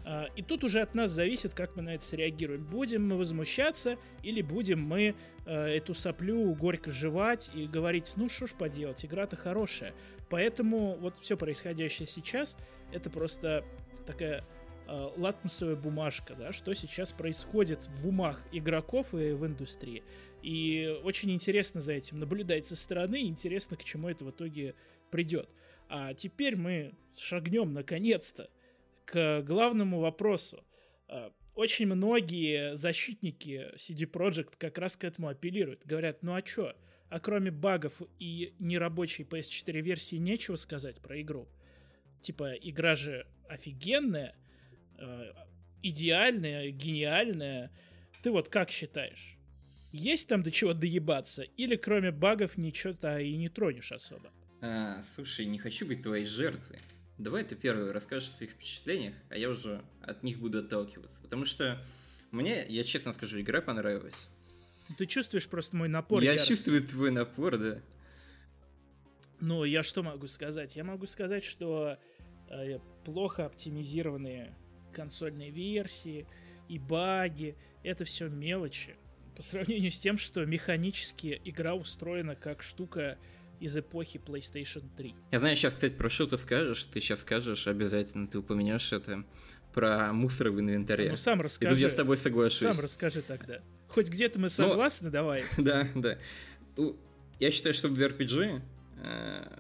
А, и тут уже от нас зависит, как мы на это среагируем. Будем мы возмущаться или будем мы э, эту соплю горько жевать и говорить, ну что ж поделать, игра-то хорошая. Поэтому вот все происходящее сейчас, это просто такая э, латмусовая бумажка, да, что сейчас происходит в умах игроков и в индустрии. И очень интересно за этим наблюдать со стороны, интересно, к чему это в итоге придет. А теперь мы шагнем наконец-то к главному вопросу. А, очень многие защитники CD Projekt как раз к этому апеллируют. Говорят, ну а чё? А кроме багов и нерабочей PS4 версии нечего сказать про игру. Типа, игра же офигенная, а, идеальная, гениальная. Ты вот как считаешь? Есть там до чего доебаться? Или кроме багов ничего-то и не тронешь особо? А, слушай, не хочу быть твоей жертвой. Давай ты первый расскажешь о своих впечатлениях, а я уже от них буду отталкиваться. Потому что мне, я честно скажу, игра понравилась. Ты чувствуешь просто мой напор? Я ярость. чувствую твой напор, да. Ну, я что могу сказать? Я могу сказать, что э, плохо оптимизированные консольные версии и баги, это все мелочи. По сравнению с тем, что механически игра устроена как штука из эпохи PlayStation 3. Я знаю, сейчас, кстати, про что ты скажешь. Ты сейчас скажешь обязательно, ты упомянешь это про мусор в инвентаре. Ну, сам расскажи. И тут я с тобой соглашусь. Сам расскажи тогда. Хоть где-то мы ну, согласны, Но... давай. Да, да. Я считаю, что в RPG э,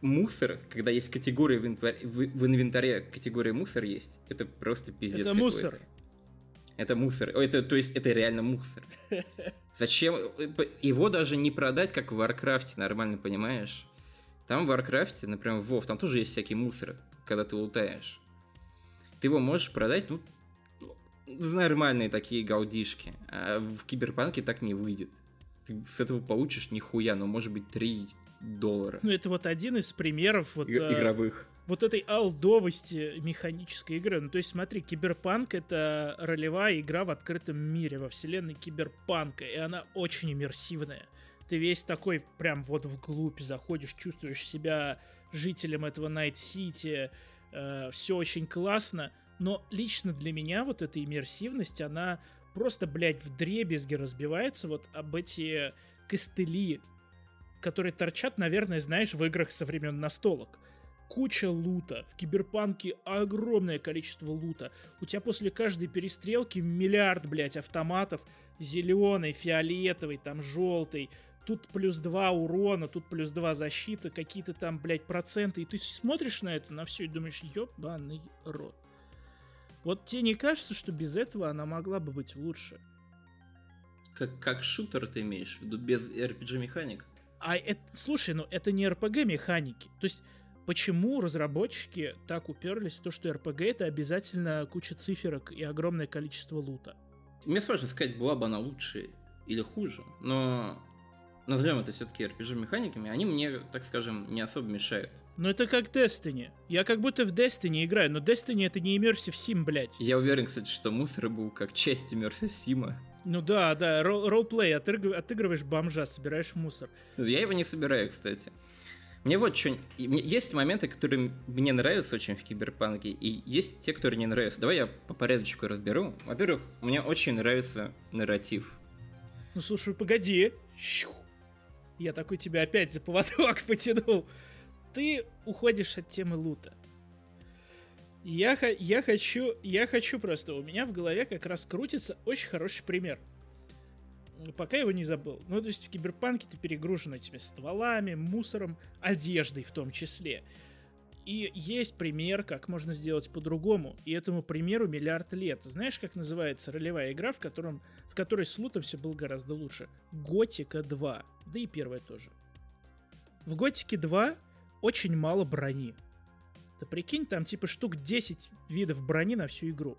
мусор, когда есть категория в, инвентаре, в инвентаре, категория мусор есть, это просто пиздец Это мусор. Это мусор. Это, то есть, это реально мусор. Зачем? Его даже не продать, как в Варкрафте, нормально понимаешь? Там в Варкрафте, например, в Вов, там тоже есть всякий мусор, когда ты лутаешь. Ты его можешь продать, ну, нормальные такие голдишки. А в Киберпанке так не выйдет. Ты с этого получишь нихуя, но ну, может быть 3 доллара. Ну, это вот один из примеров вот... А, игровых вот этой олдовости механической игры. Ну, то есть, смотри, Киберпанк — это ролевая игра в открытом мире, во вселенной Киберпанка, и она очень иммерсивная. Ты весь такой прям вот вглубь заходишь, чувствуешь себя жителем этого Найт-Сити, э, все очень классно, но лично для меня вот эта иммерсивность, она просто, блядь, в дребезги разбивается вот об эти костыли, которые торчат, наверное, знаешь, в играх со времен настолок куча лута. В Киберпанке огромное количество лута. У тебя после каждой перестрелки миллиард, блядь, автоматов. Зеленый, фиолетовый, там желтый. Тут плюс 2 урона, тут плюс 2 защиты, какие-то там, блядь, проценты. И ты смотришь на это, на все, и думаешь, ёбаный рот. Вот тебе не кажется, что без этого она могла бы быть лучше? Как, как шутер ты имеешь в виду, без RPG-механик? А это, слушай, ну это не RPG-механики. То есть почему разработчики так уперлись в то, что RPG это обязательно куча циферок и огромное количество лута? Мне сложно сказать, была бы она лучше или хуже, но назовем это все-таки RPG-механиками, они мне, так скажем, не особо мешают. Ну это как Destiny. Я как будто в Destiny играю, но Destiny это не Immersive Sim, блядь. Я уверен, кстати, что мусор был как часть Immersive Sim. Ну да, да, ролл-плей, отыгрываешь бомжа, собираешь мусор. Я его не собираю, кстати. Мне вот что... Есть моменты, которые мне нравятся очень в Киберпанке, и есть те, которые не нравятся. Давай я по порядочку разберу. Во-первых, мне очень нравится нарратив. Ну слушай, погоди. Я такой тебя опять за поводок потянул. Ты уходишь от темы лута. Я, я хочу, я хочу просто, у меня в голове как раз крутится очень хороший пример. Пока его не забыл. Ну, то есть в киберпанке ты перегружен этими стволами, мусором, одеждой в том числе. И есть пример, как можно сделать по-другому. И этому примеру миллиард лет. Знаешь, как называется ролевая игра, в, котором, в которой с лутом все было гораздо лучше? Готика 2. Да и первая тоже. В Готике 2 очень мало брони. Ты прикинь, там типа штук 10 видов брони на всю игру.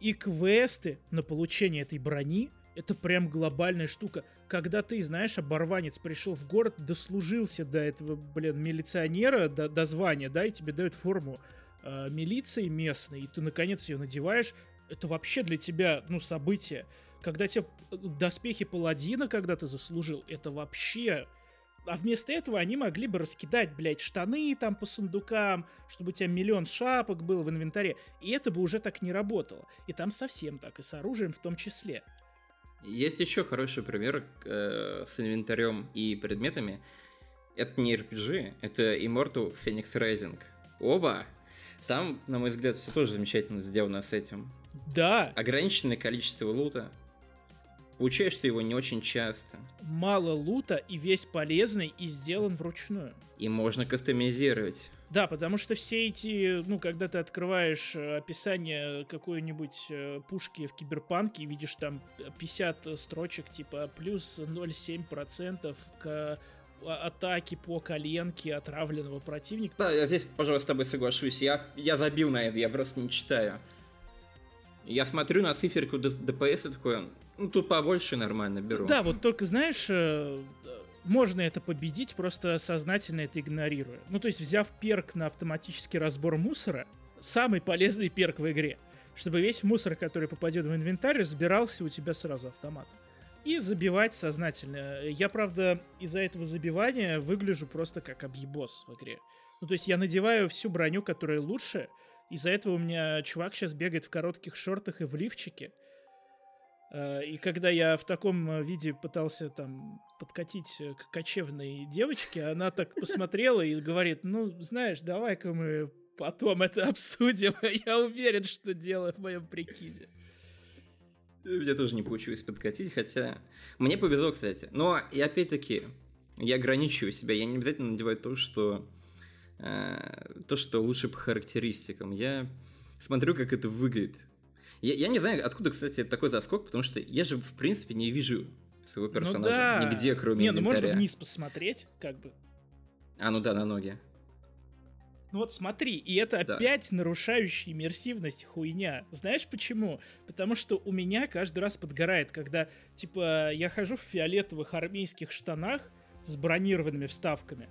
И квесты на получение этой брони это прям глобальная штука. Когда ты, знаешь, оборванец пришел в город, дослужился до этого, блин, милиционера, до, до звания, да, и тебе дают форму э, милиции местной, и ты наконец ее надеваешь, это вообще для тебя, ну, событие. Когда тебе э, доспехи паладина, когда ты заслужил, это вообще... А вместо этого они могли бы раскидать, блядь, штаны там по сундукам, чтобы у тебя миллион шапок было в инвентаре. И это бы уже так не работало. И там совсем так, и с оружием в том числе. Есть еще хороший пример э, с инвентарем и предметами. Это не RPG, это Immortal Phoenix Rising. Оба! Там, на мой взгляд, все тоже замечательно сделано с этим. Да! Ограниченное количество лута. Получаешь ты его не очень часто. Мало лута и весь полезный и сделан вручную. И можно кастомизировать. Да, потому что все эти, ну, когда ты открываешь э, описание какой-нибудь э, пушки в киберпанке видишь там 50 строчек типа плюс 0,7% к атаки по коленке отравленного противника. Да, я здесь, пожалуйста, с тобой соглашусь. Я, я забил на это, я просто не читаю. Я смотрю на циферку ДПС и такой, ну тут побольше нормально беру. Да, вот только знаешь, э, можно это победить, просто сознательно это игнорируя. Ну, то есть, взяв перк на автоматический разбор мусора, самый полезный перк в игре, чтобы весь мусор, который попадет в инвентарь, разбирался у тебя сразу автоматом. И забивать сознательно. Я, правда, из-за этого забивания выгляжу просто как объебос в игре. Ну, то есть я надеваю всю броню, которая лучше, из-за этого у меня чувак сейчас бегает в коротких шортах и в лифчике, и когда я в таком э, виде пытался там подкатить э, к кочевной девочке, она так посмотрела и говорит, ну, знаешь, давай-ка мы потом это обсудим. Я уверен, что дело в моем прикиде. Мне тоже не получилось подкатить, хотя... Мне повезло, кстати. Но, и опять-таки, я ограничиваю себя. Я не обязательно надеваю то, что... Э, то, что лучше по характеристикам. Я смотрю, как это выглядит. Я, я не знаю, откуда, кстати, такой заскок, потому что я же, в принципе, не вижу своего ну персонажа ну, да. нигде, кроме Не, ну можно вниз посмотреть, как бы. А, ну да, на ноги. Ну вот смотри, и это да. опять нарушающая иммерсивность хуйня. Знаешь почему? Потому что у меня каждый раз подгорает, когда, типа, я хожу в фиолетовых армейских штанах с бронированными вставками,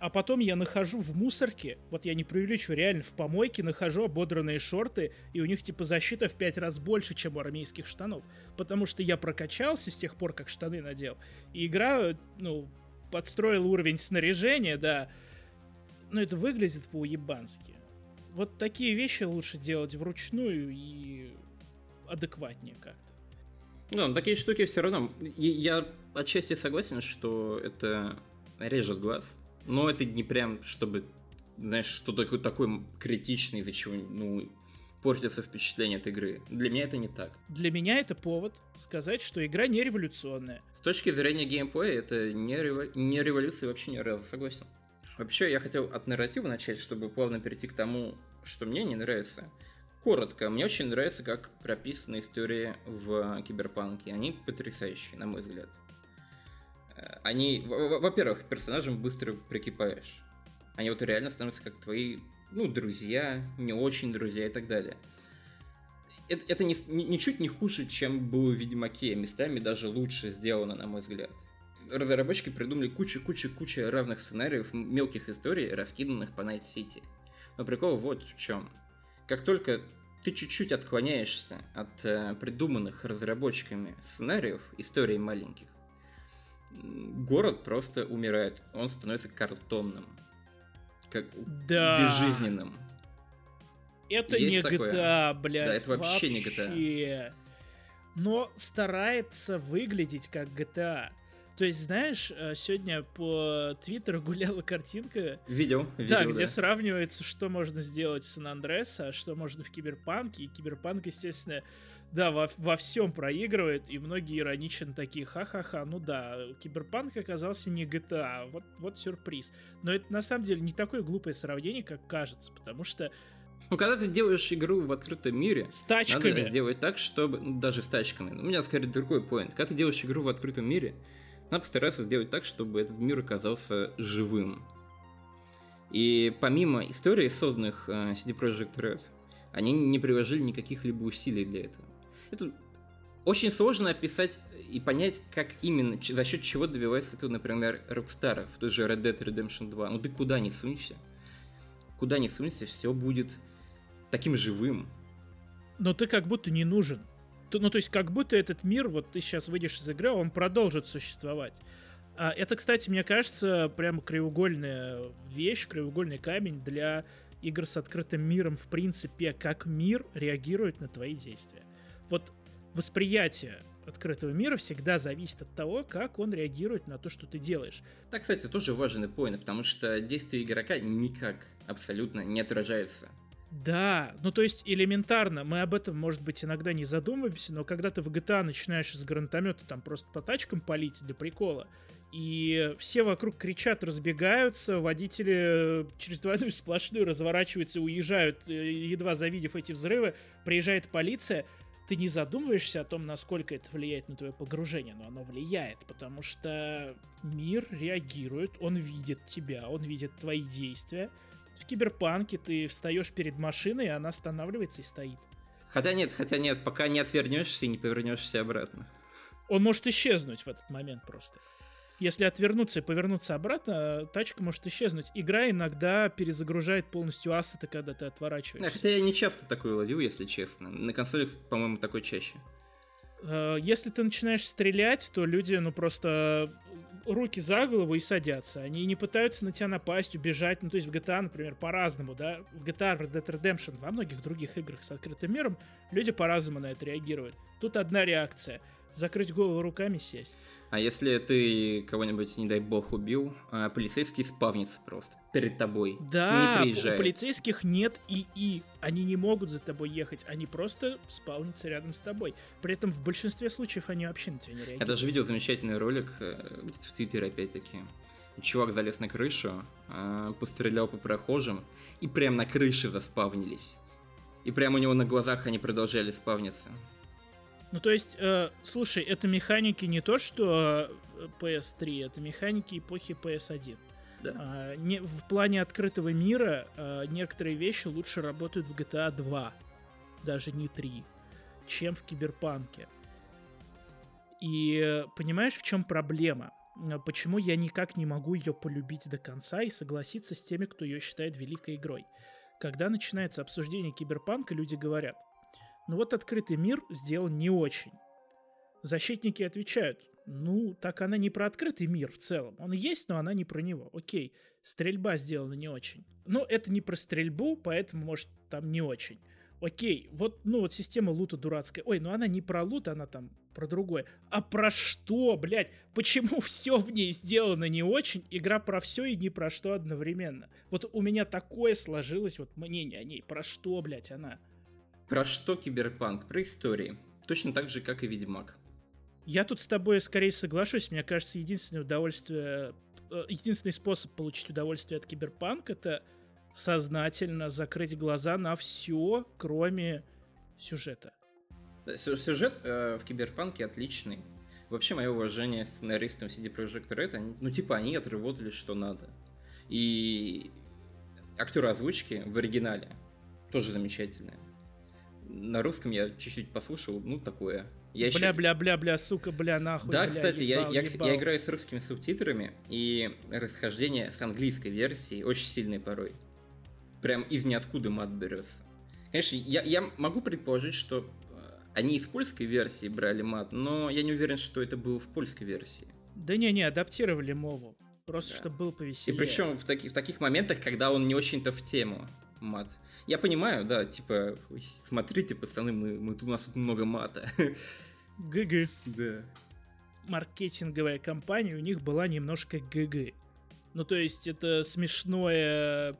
а потом я нахожу в мусорке, вот я не преувеличу, реально в помойке нахожу ободранные шорты, и у них типа защита в пять раз больше, чем у армейских штанов. Потому что я прокачался с тех пор, как штаны надел. И игра, ну, подстроил уровень снаряжения, да. Но это выглядит по-уебански. Вот такие вещи лучше делать вручную и адекватнее как-то. Ну, такие штуки все равно. Я отчасти согласен, что это режет глаз но это не прям, чтобы, знаешь, что такое такой критичный, из-за чего, ну, портится впечатление от игры. Для меня это не так. Для меня это повод сказать, что игра не революционная. С точки зрения геймплея, это не, рево... не революция вообще ни разу, согласен. Вообще, я хотел от нарратива начать, чтобы плавно перейти к тому, что мне не нравится. Коротко, мне очень нравится, как прописана история в Киберпанке. Они потрясающие, на мой взгляд они, во-первых, персонажам быстро прикипаешь. Они вот реально становятся как твои, ну, друзья, не очень друзья и так далее. Это, это не, ничуть не хуже, чем было в Ведьмаке, местами даже лучше сделано, на мой взгляд. разработчики придумали кучу-кучу-кучу разных сценариев, мелких историй, раскиданных по City. Но прикол вот в чем. Как только ты чуть-чуть отклоняешься от э, придуманных разработчиками сценариев, историй маленьких, город просто умирает. Он становится картонным. Как да. безжизненным. Это Есть не такое? GTA, блядь. Да, это вообще, вообще не GTA. Но старается выглядеть как GTA. То есть, знаешь, э, сегодня по Твиттеру гуляла картинка. Видел, видел. Да, где да. сравнивается, что можно сделать в Сан-Андреасе, а что можно в Киберпанке. И Киберпанк, естественно, да, во, во всем проигрывает, и многие иронично такие, ха-ха-ха, ну да, Киберпанк оказался не GTA, вот, вот сюрприз. Но это на самом деле не такое глупое сравнение, как кажется, потому что ну, когда ты делаешь игру в открытом мире, с тачками. надо сделать так, чтобы... Ну, даже с тачками. У меня, скорее, другой поинт. Когда ты делаешь игру в открытом мире, надо постараться сделать так, чтобы этот мир оказался живым. И помимо истории, созданных э, CD Projekt Red, они не приложили никаких либо усилий для этого. Это очень сложно описать и понять, как именно, за счет чего добивается этого, например, Rockstar в той же Red Dead Redemption 2. Ну ты куда ни сунься, куда ни сунься, все будет таким живым. Но ты как будто не нужен ну, то есть, как будто этот мир, вот ты сейчас выйдешь из игры, он продолжит существовать. А это, кстати, мне кажется, прямо краеугольная вещь, краеугольный камень для игр с открытым миром, в принципе, как мир реагирует на твои действия. Вот восприятие открытого мира всегда зависит от того, как он реагирует на то, что ты делаешь. Так, кстати, тоже важный поинт, потому что действие игрока никак абсолютно не отражается да, ну то есть элементарно, мы об этом, может быть, иногда не задумываемся, но когда ты в GTA начинаешь из гранатомета там просто по тачкам палить для прикола, и все вокруг кричат, разбегаются, водители через двойную сплошную разворачиваются, уезжают, э, едва завидев эти взрывы, приезжает полиция, ты не задумываешься о том, насколько это влияет на твое погружение, но оно влияет, потому что мир реагирует, он видит тебя, он видит твои действия, в киберпанке ты встаешь перед машиной, и она останавливается и стоит. Хотя нет, хотя нет, пока не отвернешься и не повернешься обратно. Он может исчезнуть в этот момент просто. Если отвернуться и повернуться обратно, тачка может исчезнуть. Игра иногда перезагружает полностью ассеты, когда ты отворачиваешься. Хотя я не часто такое ловил, если честно. На консолях, по-моему, такой чаще. Э, если ты начинаешь стрелять, то люди, ну, просто руки за голову и садятся. Они не пытаются на тебя напасть, убежать. Ну, то есть в GTA, например, по-разному, да. В GTA, в Red Dead Redemption, во многих других играх с открытым миром люди по-разному на это реагируют. Тут одна реакция. Закрыть голову руками, сесть. А если ты кого-нибудь, не дай бог, убил, а полицейский спавнится просто перед тобой. Да, не у полицейских нет ИИ. Они не могут за тобой ехать, они просто спавнятся рядом с тобой. При этом в большинстве случаев они вообще на тебя не реагируют. Я даже видел замечательный ролик, э, в Твиттере опять-таки. Чувак залез на крышу, э, пострелял по прохожим, и прям на крыше заспавнились. И прямо у него на глазах они продолжали спавниться. Ну, то есть, э, слушай, это механики не то, что э, PS3, это механики эпохи PS1. Да. А, не, в плане открытого мира а, некоторые вещи лучше работают в GTA 2, даже не 3, чем в Киберпанке. И понимаешь, в чем проблема? Почему я никак не могу ее полюбить до конца и согласиться с теми, кто ее считает великой игрой? Когда начинается обсуждение Киберпанка, люди говорят – ну вот открытый мир сделан не очень. Защитники отвечают, ну, так она не про открытый мир в целом. Он есть, но она не про него. Окей, стрельба сделана не очень. Но это не про стрельбу, поэтому, может, там не очень. Окей, вот, ну, вот система лута дурацкая. Ой, ну она не про лут, она там про другое. А про что, блядь? Почему все в ней сделано не очень? Игра про все и не про что одновременно. Вот у меня такое сложилось вот мнение о ней. Про что, блядь, она? Про что киберпанк? Про истории. Точно так же, как и Ведьмак. Я тут с тобой скорее соглашусь. Мне кажется, единственное удовольствие, э, единственный способ получить удовольствие от киберпанка это сознательно закрыть глаза на все, кроме сюжета. Сюжет э, в киберпанке отличный. Вообще, мое уважение сценаристам CD Projekt Red, они, ну, типа, они отработали что надо. И актеры озвучки в оригинале тоже замечательные. На русском я чуть-чуть послушал, ну такое. Я Бля-бля-бля-бля, сука, бля, нахуй. Да, бля, кстати, ебал, я, ебал. я, я играю с русскими субтитрами, и расхождение с английской версией очень сильное порой. Прям из ниоткуда мат берется. Конечно, я, я могу предположить, что э, они из польской версии брали мат, но я не уверен, что это было в польской версии. Да не-не, адаптировали мову. Просто Да. чтобы было И повеселее. причем в таких, в таких моментах, когда он не очень-то в тему мат. Я понимаю, да, типа, «Ой, смотрите, пацаны, мы, мы тут у нас тут много мата. ГГ. Да. маркетинговая компания у них была немножко ГГ. Ну, то есть это смешной э,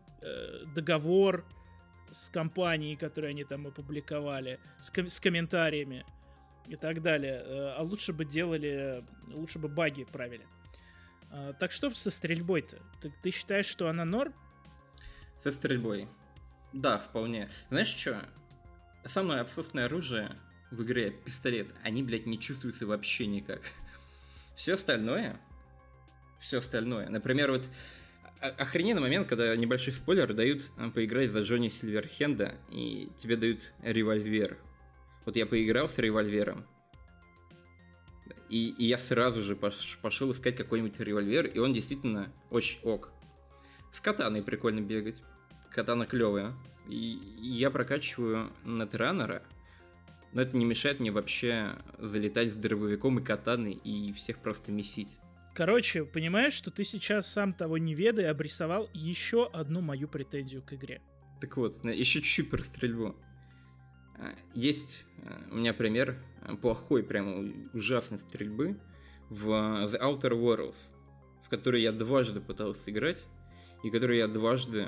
договор с компанией, которую они там опубликовали, с, ком- с комментариями и так далее. Э, А лучше бы делали, лучше бы баги правили. А, Так что со стрельбой-то? Ты, ты считаешь, что она норм? Со стрельбой. Да, вполне. Знаешь что? Самое абсурдное оружие в игре пистолет, они, блядь, не чувствуются вообще никак. Все остальное, все остальное. Например, вот охрененный момент, когда небольшой спойлер дают э, поиграть за Джонни Сильверхенда, и тебе дают револьвер. Вот я поиграл с револьвером, и, и я сразу же пош- пошел искать какой-нибудь револьвер, и он действительно очень ок. С катаной прикольно бегать. Катана клевая. И я прокачиваю нетранера, но это не мешает мне вообще залетать с дробовиком и катаной и всех просто месить. Короче, понимаешь, что ты сейчас сам того не ведая обрисовал еще одну мою претензию к игре. Так вот, еще чуть-чуть про стрельбу. А, Есть а, у меня пример а, плохой, прямо ужасной стрельбы в The Outer Worlds, в который я дважды пытался играть, и который я дважды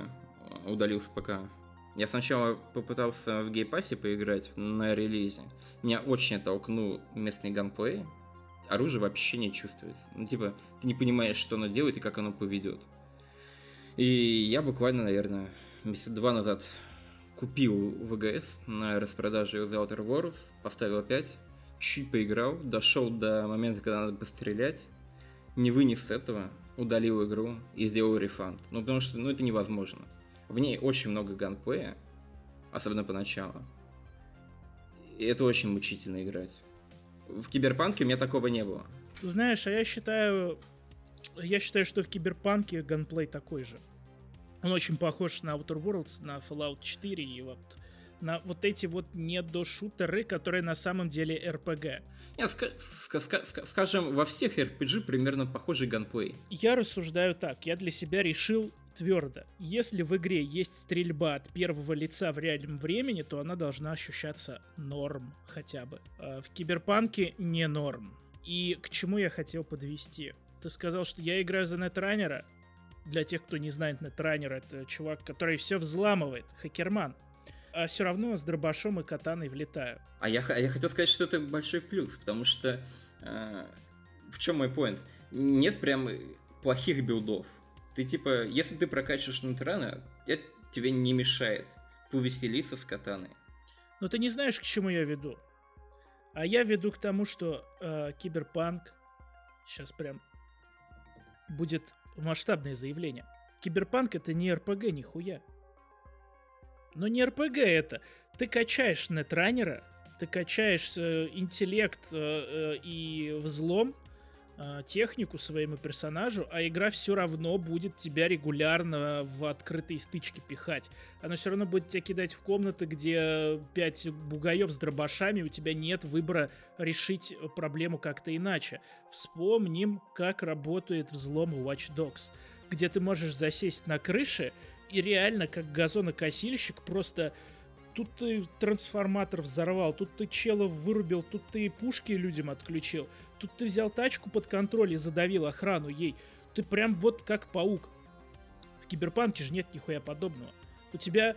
удалил ПК. Я сначала попытался в гейпассе поиграть на релизе. Меня очень оттолкнул местный ганплей. Оружие вообще не чувствуется. Ну, типа, ты не понимаешь, что оно делает и как оно поведет. И я буквально, наверное, месяца два назад купил ВГС на распродаже The Outer Worlds, поставил опять, чуть поиграл, дошел до момента, когда надо пострелять, не вынес этого, удалил игру и сделал рефанд. Ну, потому что, ну, это невозможно. В ней очень много ганплея, особенно поначалу. И это очень мучительно играть. В Киберпанке у меня такого не было. Ты знаешь, а я считаю, я считаю, что в Киберпанке ганплей такой же. Он очень похож на Outer Worlds, на Fallout 4 и вот на вот эти вот недошутеры, которые на самом деле RPG. Нет, ска- ска- ска- ска- скажем, во всех RPG примерно похожий ганплей. Я рассуждаю так, я для себя решил твердо. Если в игре есть стрельба от первого лица в реальном времени, то она должна ощущаться норм хотя бы. А в Киберпанке не норм. И к чему я хотел подвести? Ты сказал, что я играю за нетранера. Для тех, кто не знает нетранера, это чувак, который все взламывает, хакерман. А все равно с дробашом и катаной влетаю. А я, а я хотел сказать, что это большой плюс, потому что э, в чем мой поинт? Нет прям плохих билдов. Ты типа, если ты прокачиваешь Нутрана, это тебе не мешает повеселиться с катаной. Но ты не знаешь, к чему я веду. А я веду к тому, что э, Киберпанк сейчас прям будет масштабное заявление. Киберпанк это не РПГ, нихуя. Но не РПГ это. Ты качаешь нетранера, ты качаешь э, интеллект э, э, и взлом, технику своему персонажу, а игра все равно будет тебя регулярно в открытые стычки пихать. Она все равно будет тебя кидать в комнаты, где пять бугаев с дробашами, у тебя нет выбора решить проблему как-то иначе. Вспомним, как работает взлом Watch Dogs, где ты можешь засесть на крыше и реально, как газонокосильщик, просто тут ты трансформатор взорвал, тут ты чела вырубил, тут ты пушки людям отключил, тут ты взял тачку под контроль и задавил охрану ей. Ты прям вот как паук. В Киберпанке же нет нихуя подобного. У тебя...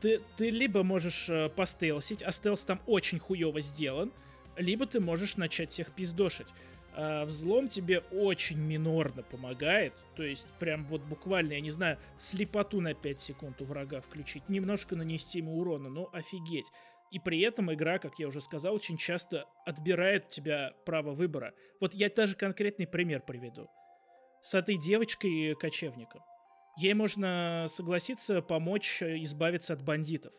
Ты, ты либо можешь э, постелсить, а стелс там очень хуево сделан, либо ты можешь начать всех пиздошить. А взлом тебе очень минорно помогает. То есть, прям вот буквально, я не знаю, слепоту на 5 секунд у врага включить, немножко нанести ему урона, ну офигеть. И при этом игра, как я уже сказал, очень часто отбирает у тебя право выбора. Вот я даже конкретный пример приведу. С этой девочкой-кочевником. Ей можно согласиться помочь э, избавиться от бандитов.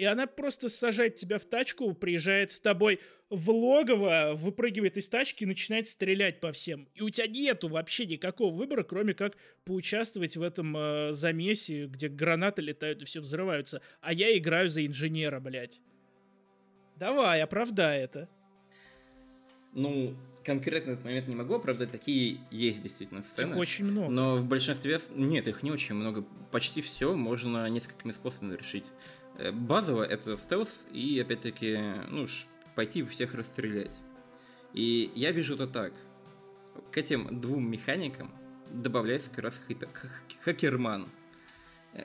И она просто сажает тебя в тачку, приезжает с тобой в логово, выпрыгивает из тачки и начинает стрелять по всем. И у тебя нету вообще никакого выбора, кроме как поучаствовать в этом э, замесе, где гранаты летают и все взрываются. А я играю за инженера, блядь. Давай, оправдай это. Ну, конкретно этот момент не могу оправдать, такие есть действительно сцены. Их очень много. Но в большинстве... Нет, их не очень много. Почти все можно несколькими способами решить. Э, базово это стелс и, опять-таки, ну, пойти всех расстрелять. И я вижу это так. К этим двум механикам добавляется как раз хакерман –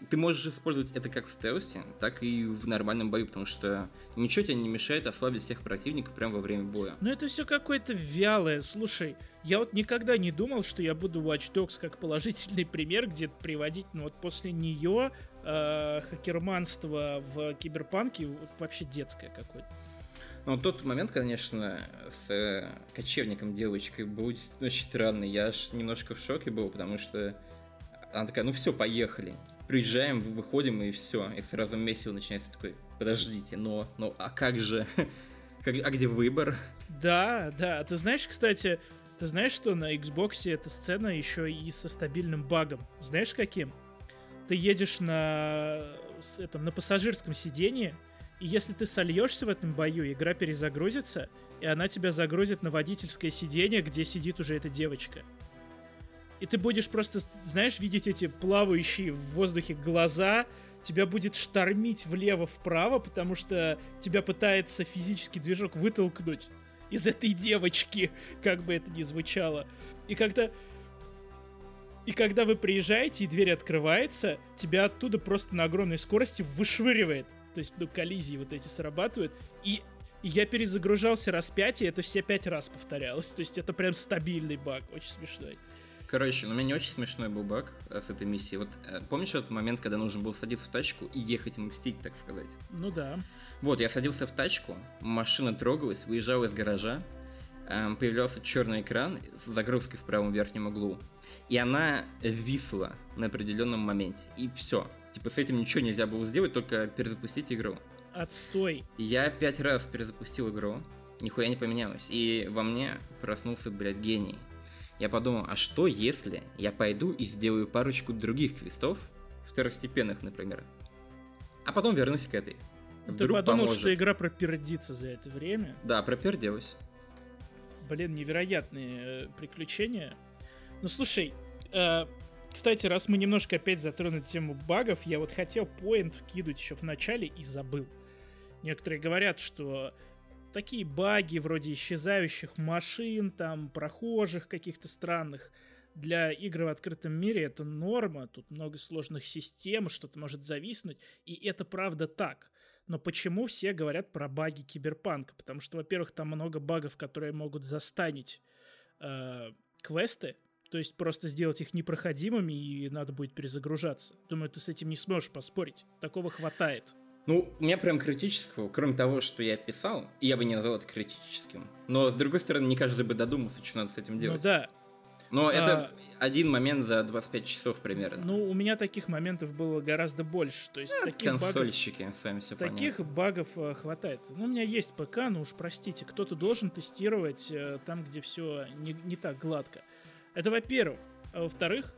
ты можешь использовать это как в стелсе, так и в нормальном бою, потому что ничего тебе не мешает ослабить всех противников прямо во время боя. Ну это все какое-то вялое. Слушай, я вот никогда не думал, что я буду Watch Dogs как положительный пример, где приводить, ну вот после нее э, хакерманство в киберпанке вот, вообще детское какое-то. Ну, тот момент, конечно, с э, кочевником девочкой был действительно очень странный. Я аж немножко в шоке был, потому что она такая, ну все, поехали приезжаем, выходим и все. И сразу месиво начинается такой, подождите, но, но, а как же? Как, а где выбор? Да, да. Ты знаешь, кстати, ты знаешь, что на Xbox эта сцена еще и со стабильным багом? Знаешь, каким? Ты едешь на, этом, на пассажирском сидении, и если ты сольешься в этом бою, игра перезагрузится, и она тебя загрузит на водительское сиденье, где сидит уже эта девочка и ты будешь просто, знаешь, видеть эти плавающие в воздухе глаза, тебя будет штормить влево-вправо, потому что тебя пытается физический движок вытолкнуть из этой девочки, как бы это ни звучало. И когда... И когда вы приезжаете, и дверь открывается, тебя оттуда просто на огромной скорости вышвыривает. То есть, ну, коллизии вот эти срабатывают. И я перезагружался раз пять, и это все пять раз повторялось. То есть это прям стабильный баг, очень смешной. Короче, ну, у меня не очень смешной был баг э, с этой миссией. Вот э, помнишь этот момент, когда нужно было садиться в тачку и ехать мстить, так сказать? Ну да. Вот, я садился в тачку, машина трогалась, выезжала из гаража, э, появлялся черный экран с загрузкой в правом верхнем углу. И она висла на определенном моменте. И все. Типа с этим ничего нельзя было сделать, только перезапустить игру. Отстой. Я пять раз перезапустил игру, нихуя не поменялось. И во мне проснулся, блядь, гений я подумал, а что если я пойду и сделаю парочку других квестов, второстепенных, например, а потом вернусь к этой. Вдруг Ты подумал, поможет. что игра пропердится за это время? Да, проперделась. Блин, невероятные э, приключения. Ну слушай, э, кстати, раз мы немножко опять затронули тему багов, я вот хотел поинт вкинуть еще в начале и забыл. Некоторые говорят, что такие баги вроде исчезающих машин, там, прохожих каких-то странных. Для игр в открытом мире это норма, тут много сложных систем, что-то может зависнуть, и это правда так. Но почему все говорят про баги киберпанка? Потому что, во-первых, там много багов, которые могут застанить э, квесты, то есть просто сделать их непроходимыми, и надо будет перезагружаться. Думаю, ты с этим не сможешь поспорить. Такого хватает. Ну, у меня прям критического, кроме того, что я писал, я бы не назвал это критическим. Но, с другой стороны, не каждый бы додумался, что надо с этим делать. Ну да. Но а... это один момент за 25 часов примерно. Ну, у меня таких моментов было гораздо больше. То есть а, таких консольщики, багов, с вами все Таких понятно. багов э, хватает. Ну, у меня есть ПК, ну уж простите, кто-то должен тестировать э, там, где все не, не так гладко. Это во-первых. А во-вторых,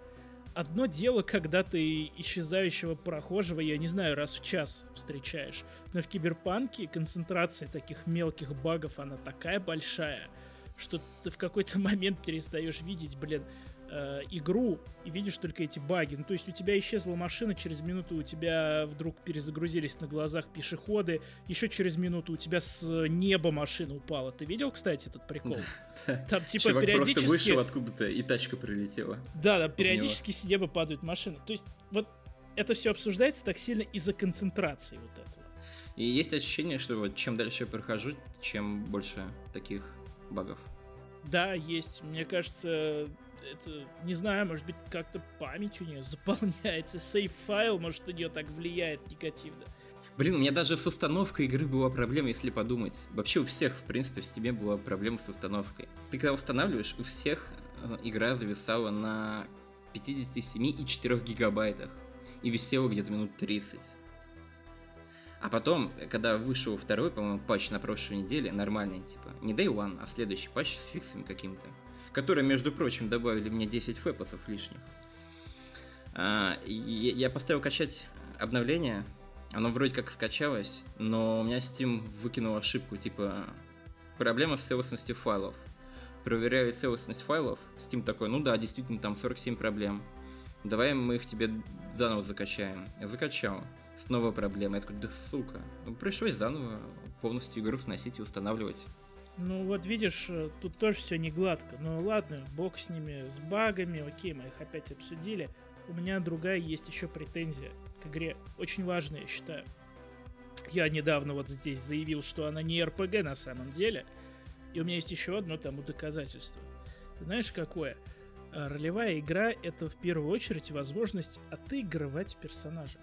одно дело, когда ты исчезающего прохожего, я не знаю, раз в час встречаешь. Но в киберпанке концентрация таких мелких багов, она такая большая, что ты в какой-то момент перестаешь видеть, блин, э, игру и видишь только эти баги. Ну, то есть у тебя исчезла машина, через минуту у тебя вдруг перезагрузились на глазах пешеходы, еще через минуту у тебя с неба машина упала. Ты видел, кстати, этот прикол? Там типа Чувак периодически... просто вышел откуда-то, и тачка прилетела. Да, да, периодически с неба падают машины. То есть вот это все обсуждается так сильно из-за концентрации вот этого. И есть ощущение, что вот чем дальше я прохожу, чем больше таких багов. Да, есть. Мне кажется, это, не знаю, может быть, как-то память у нее заполняется, сейф-файл, может, на нее так влияет негативно. Блин, у меня даже с установкой игры была проблема, если подумать. Вообще у всех, в принципе, в Steam была проблема с установкой. Ты когда устанавливаешь, у всех э, игра зависала на 57 и 4 гигабайтах. И висела где-то минут 30. А потом, когда вышел второй, по-моему, патч на прошлой неделе, нормальный, типа, не Day One, а следующий патч с фиксами каким-то, которые, между прочим, добавили мне 10 фэпосов лишних. А, я поставил качать обновление, оно вроде как скачалось, но у меня Steam выкинул ошибку, типа, проблема с целостностью файлов. Проверяю целостность файлов, Steam такой, ну да, действительно, там 47 проблем. Давай мы их тебе заново закачаем. Я закачал. Снова проблема. Я такой, да сука. Ну, пришлось заново полностью игру сносить и устанавливать. Ну вот видишь, э, тут тоже все не гладко. Ну ладно, бог с ними, с багами, окей, мы их опять обсудили. У меня другая есть еще претензия к игре. Очень важная, я считаю. Я недавно вот здесь заявил, что она не РПГ на самом деле. И у меня есть еще одно тому доказательство. Знаешь, какое? А ролевая игра — это в первую очередь возможность отыгрывать персонажа.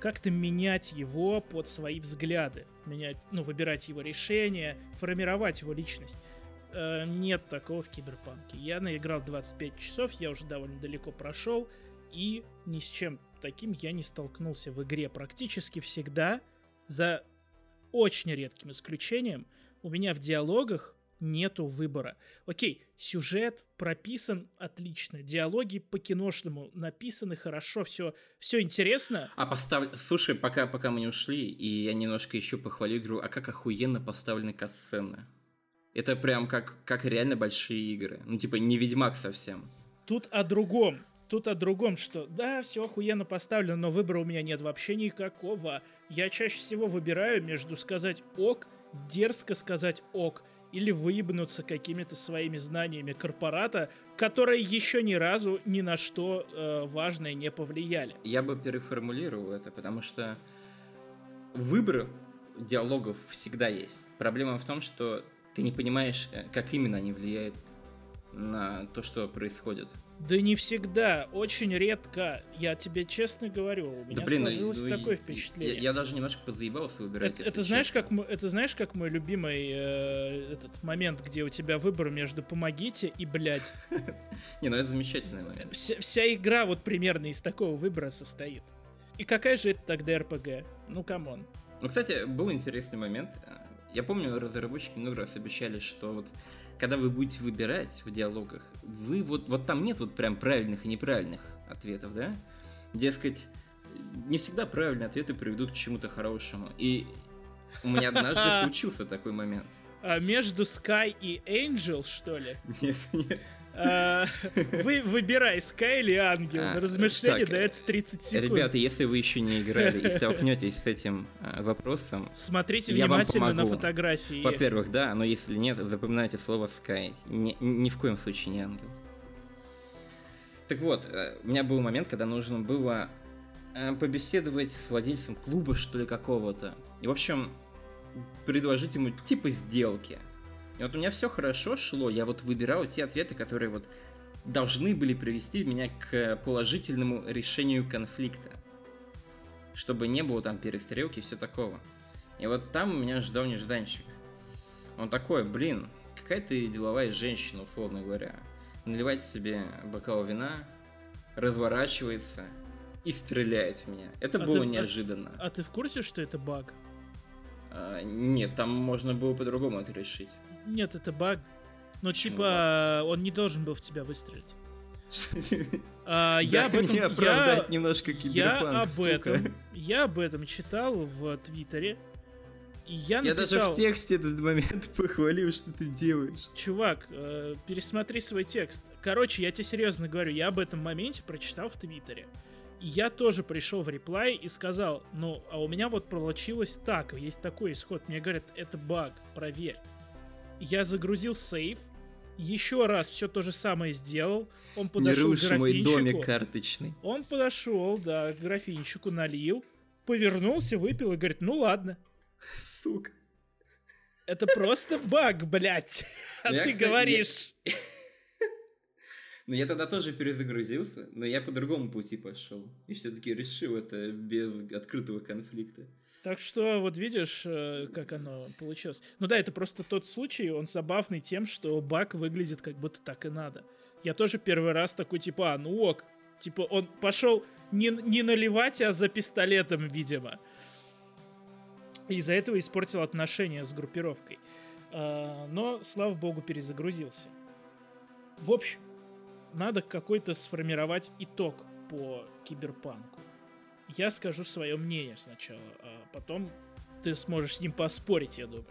Как-то менять его под свои взгляды, менять, ну, выбирать его решения, формировать его личность. Э, нет такого в Киберпанке. Я наиграл 25 часов, я уже довольно далеко прошел, и ни с чем таким я не столкнулся в игре практически всегда, за очень редким исключением, у меня в диалогах нету выбора. Окей, сюжет прописан отлично, диалоги по-киношному написаны хорошо, все, все интересно. А поставь, слушай, пока, пока мы не ушли, и я немножко еще похвалю игру, а как охуенно поставлены касцены. Это прям как, как реально большие игры. Ну, типа, не Ведьмак совсем. Тут о другом. Тут о другом, что да, все охуенно поставлено, но выбора у меня нет вообще никакого. Я чаще всего выбираю между сказать ок, дерзко сказать ок, или выебнуться какими-то своими знаниями корпората, которые еще ни разу ни на что э, важное не повлияли. Я бы переформулировал это, потому что выбор диалогов всегда есть. Проблема в том, что ты не понимаешь, э, как именно они влияют на то, что происходит. Да не всегда, очень редко. Я тебе честно говорю, у меня да, блин, сложилось ну, такое впечатление. Я, я даже немножко позаебался выбирать. Это, это знаешь, как это знаешь, как мой любимый э, этот момент, где у тебя выбор между помогите и блядь. Не, ну это замечательный момент. Вся, вся игра вот примерно из такого выбора состоит. И какая же это тогда РПГ? Ну come on. Ну, кстати, был интересный момент. Я помню, разработчики много раз обещали, что вот когда вы будете выбирать в диалогах, вы вот, вот там нет вот прям правильных и неправильных ответов, да? Дескать, не всегда правильные ответы приведут к чему-то хорошему. И у меня однажды случился такой момент. А между Sky и Angel, что ли? Нет, нет. А, вы выбирай, Sky или Ангел. А, размышление дается 30 секунд. Ребята, если вы еще не играли и столкнетесь с этим а, вопросом, смотрите внимательно на фотографии. Во-первых, да, но если нет, запоминайте слово Sky. Ни, ни в коем случае не Ангел. Так вот, э, у меня был момент, когда нужно было э, побеседовать с владельцем клуба, что ли, какого-то. И, в общем, предложить ему типа сделки. И вот у меня все хорошо шло, я вот выбирал те ответы, которые вот должны были привести меня к положительному решению конфликта. Чтобы не было там перестрелки и все такого. И вот там меня ждал нежданчик. Он такой, блин, какая ты деловая женщина, условно говоря. Наливает себе бокал вина, разворачивается и стреляет в меня. Это а было ты, неожиданно. А, а ты в курсе, что это баг? А, нет, там можно было по-другому это решить. Нет, это баг. Почему типа он не должен был в тебя выстрелить. А, я об этом, я, немножко я об этом, я об этом читал в Твиттере. И я, я даже в тексте этот момент похвалил, что ты делаешь. Чувак, э, пересмотри свой текст. Короче, я тебе серьезно говорю, я об этом моменте прочитал в Твиттере. И я тоже пришел в реплай и сказал, ну, а у меня вот получилось так, есть такой исход. Мне говорят, это баг, проверь. Я загрузил сейф, еще раз все то же самое сделал. Он подошел Не к графинчику. домик карточный. Он подошел, да, к графинчику, налил, повернулся, выпил и говорит, ну ладно. Сука. Это просто баг, блядь. А ты говоришь. Ну, я тогда тоже перезагрузился, но я по другому пути пошел. И все-таки решил это без открытого конфликта. Так что вот видишь, э, как оно получилось. Ну да, это просто тот случай, он забавный тем, что баг выглядит как будто так и надо. Я тоже первый раз такой, типа, а, ну ок. Типа, он пошел не, не наливать, а за пистолетом, видимо. И из-за этого испортил отношения с группировкой. А, но, слава богу, перезагрузился. В общем, надо какой-то сформировать итог по киберпанку. Я скажу свое мнение сначала, а потом ты сможешь с ним поспорить, я думаю.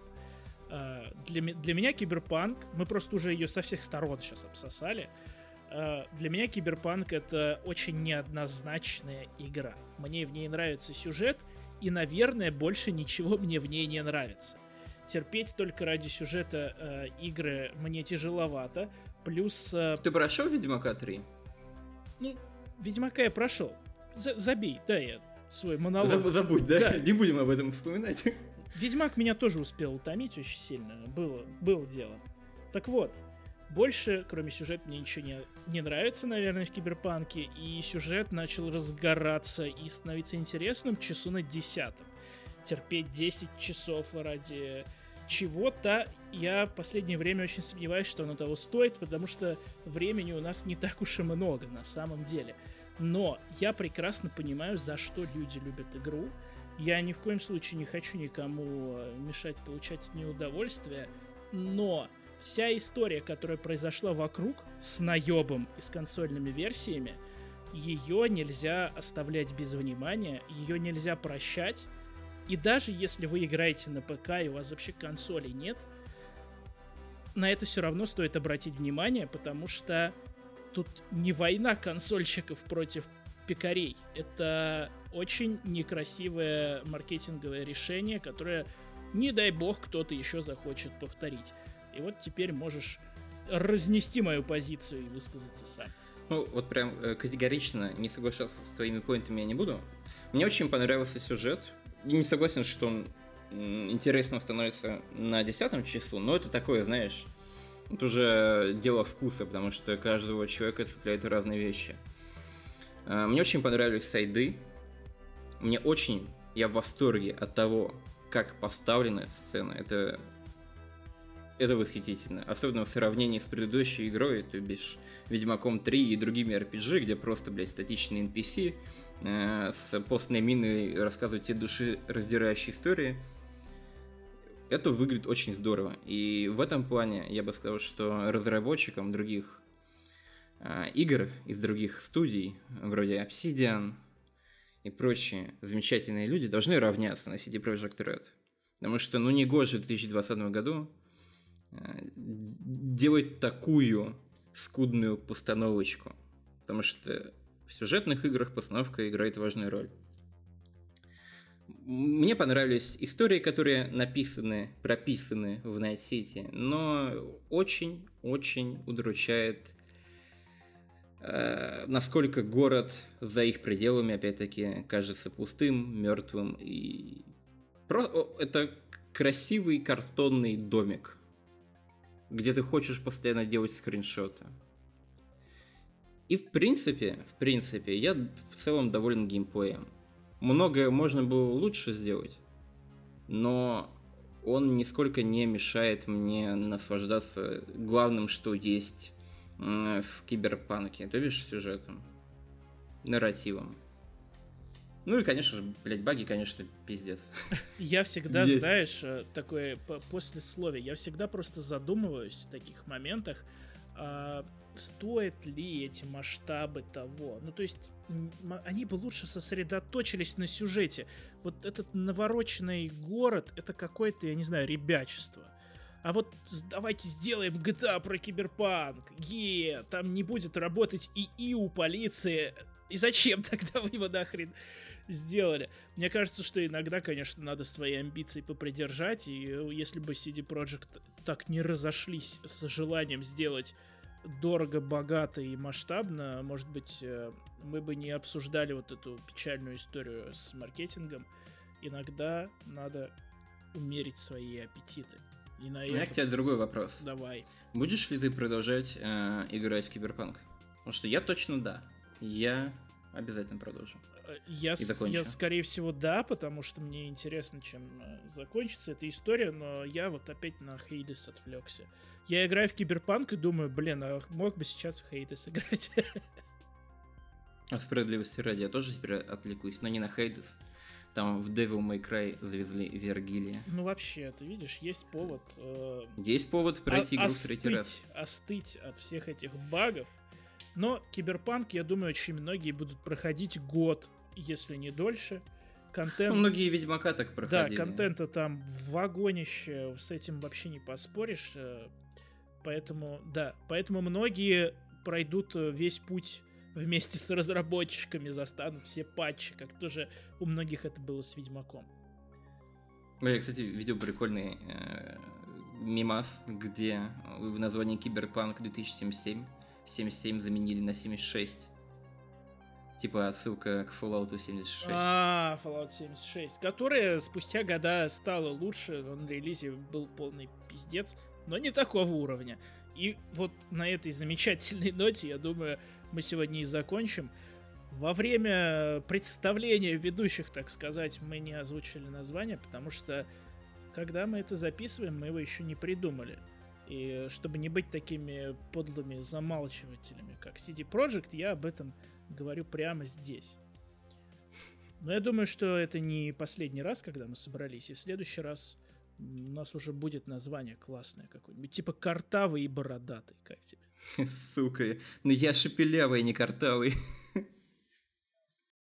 А, для, для меня киберпанк, мы просто уже ее со всех сторон сейчас обсосали, а, для меня киберпанк это очень неоднозначная игра. Мне в ней нравится сюжет, и, наверное, больше ничего мне в ней не нравится. Терпеть только ради сюжета э, игры мне тяжеловато. Плюс... Э, Ты прошел Ведьмака 3? Ну, Ведьмака я прошел. За забей, да, я свой монолог. Заб забудь, да? да? Не будем об этом вспоминать. Ведьмак меня тоже успел утомить очень сильно. Было, было дело. Так вот, больше, кроме сюжета, мне ничего не, не нравится, наверное, в Киберпанке. И сюжет начал разгораться и становиться интересным часу на десятом. Терпеть 10 часов ради чего-то, я в последнее время очень сомневаюсь, что оно того стоит, потому что времени у нас не так уж и много на самом деле. Но я прекрасно понимаю, за что люди любят игру. Я ни в коем случае не хочу никому э, мешать получать от удовольствие, но вся история, которая произошла вокруг с наебом и с консольными версиями, ее нельзя оставлять без внимания, ее нельзя прощать. И даже если вы играете на ПК и у вас вообще консолей нет, на это все равно стоит обратить внимание, потому что тут не война консольщиков против пикарей. Это очень некрасивое маркетинговое решение, которое, не дай бог, кто-то еще захочет повторить. И вот теперь можешь разнести мою позицию и высказаться сам. Ну, вот прям э, категорично не соглашаться с твоими поинтами я не буду. Мне очень понравился сюжет. Я не согласен, что он интересно становится на десятом числу, но это такое, знаешь, это уже дело вкуса, потому что каждого человека цепляют разные вещи. А, мне очень понравились сайды. Мне очень, я в восторге от того, как поставлена сцена. Это, это восхитительно. Особенно в сравнении с предыдущей игрой, то бишь Ведьмаком 3 и другими RPG, где просто, блядь, статичные NPC э, с постной миной рассказывают тебе души раздирающие истории – это выглядит очень здорово. И в этом плане я бы сказал, что разработчикам других э, игр из других студий, вроде Obsidian и прочие замечательные люди, должны равняться на CD Projekt Red. Потому что, ну, не гоже в 2020 году э, делать такую скудную постановочку. Потому что в сюжетных играх постановка играет важную роль. Мне понравились истории, которые написаны, прописаны в Night City, но очень-очень удручает, э, насколько город за их пределами, опять-таки, кажется пустым, мертвым и... Про... Это красивый картонный домик, где ты хочешь постоянно делать скриншоты. И в принципе, в принципе, я в целом доволен геймплеем многое можно было лучше сделать, но он нисколько не мешает мне наслаждаться главным, что есть в киберпанке, то бишь сюжетом, нарративом. Ну и, конечно же, блядь, баги, конечно, пиздец. Я всегда, знаешь, э, такое послесловие, я всегда просто задумываюсь в таких моментах, а, стоят ли эти масштабы того. Ну, то есть, они бы лучше сосредоточились на сюжете. Вот этот навороченный город, это какое-то, я не знаю, ребячество. А вот давайте сделаем GTA про киберпанк. Е, там не будет работать ИИ у полиции. И зачем тогда вы его нахрен сделали? Мне кажется, что иногда, конечно, надо свои амбиции попридержать. И если бы CD Projekt так не разошлись с желанием сделать дорого, богато и масштабно, может быть, э, мы бы не обсуждали вот эту печальную историю с маркетингом. Иногда надо умерить свои аппетиты. И на У меня к тебе другой вопрос. Давай. Будешь ли ты продолжать э, играть в Киберпанк? Потому что я точно да. Я обязательно продолжу. Э, я, я, скорее всего, да, потому что мне интересно, чем э, закончится эта история, но я вот опять на Hades отвлекся. Я играю в Киберпанк и думаю, блин, а мог бы сейчас в Hades играть. А справедливости ради, я тоже теперь отвлекусь, но не на Хейдес. там в Devil May Cry завезли Вергилия. Ну вообще, ты видишь, есть повод... Э, есть повод пройти игру в третий раз. Остыть от всех этих багов. Но Киберпанк, я думаю, очень многие будут проходить год, если не дольше. Контент... Ну, многие Ведьмака так проходили. Да, контента там в вагонище, с этим вообще не поспоришь. Э, поэтому, да, поэтому многие пройдут э, весь путь вместе с разработчиками, застанут все патчи, как тоже у многих это было с Ведьмаком. Я, кстати, видел прикольный э, мимас, где в названии Киберпанк 2077 77 заменили на 76. Типа отсылка к Fallout 76. А, Fallout 76, которая спустя года стала лучше, он на релизе был полный пиздец, но не такого уровня. И вот на этой замечательной ноте, я думаю, мы сегодня и закончим. Во время представления ведущих, так сказать, мы не озвучили название, потому что когда мы это записываем, мы его еще не придумали. И чтобы не быть такими подлыми замалчивателями, как CD Projekt, я об этом говорю прямо здесь. Но я думаю, что это не последний раз, когда мы собрались, и в следующий раз у нас уже будет название классное какое-нибудь, типа «Картавый и бородатый», как тебе? Сука, ну я шепелявый, не картавый.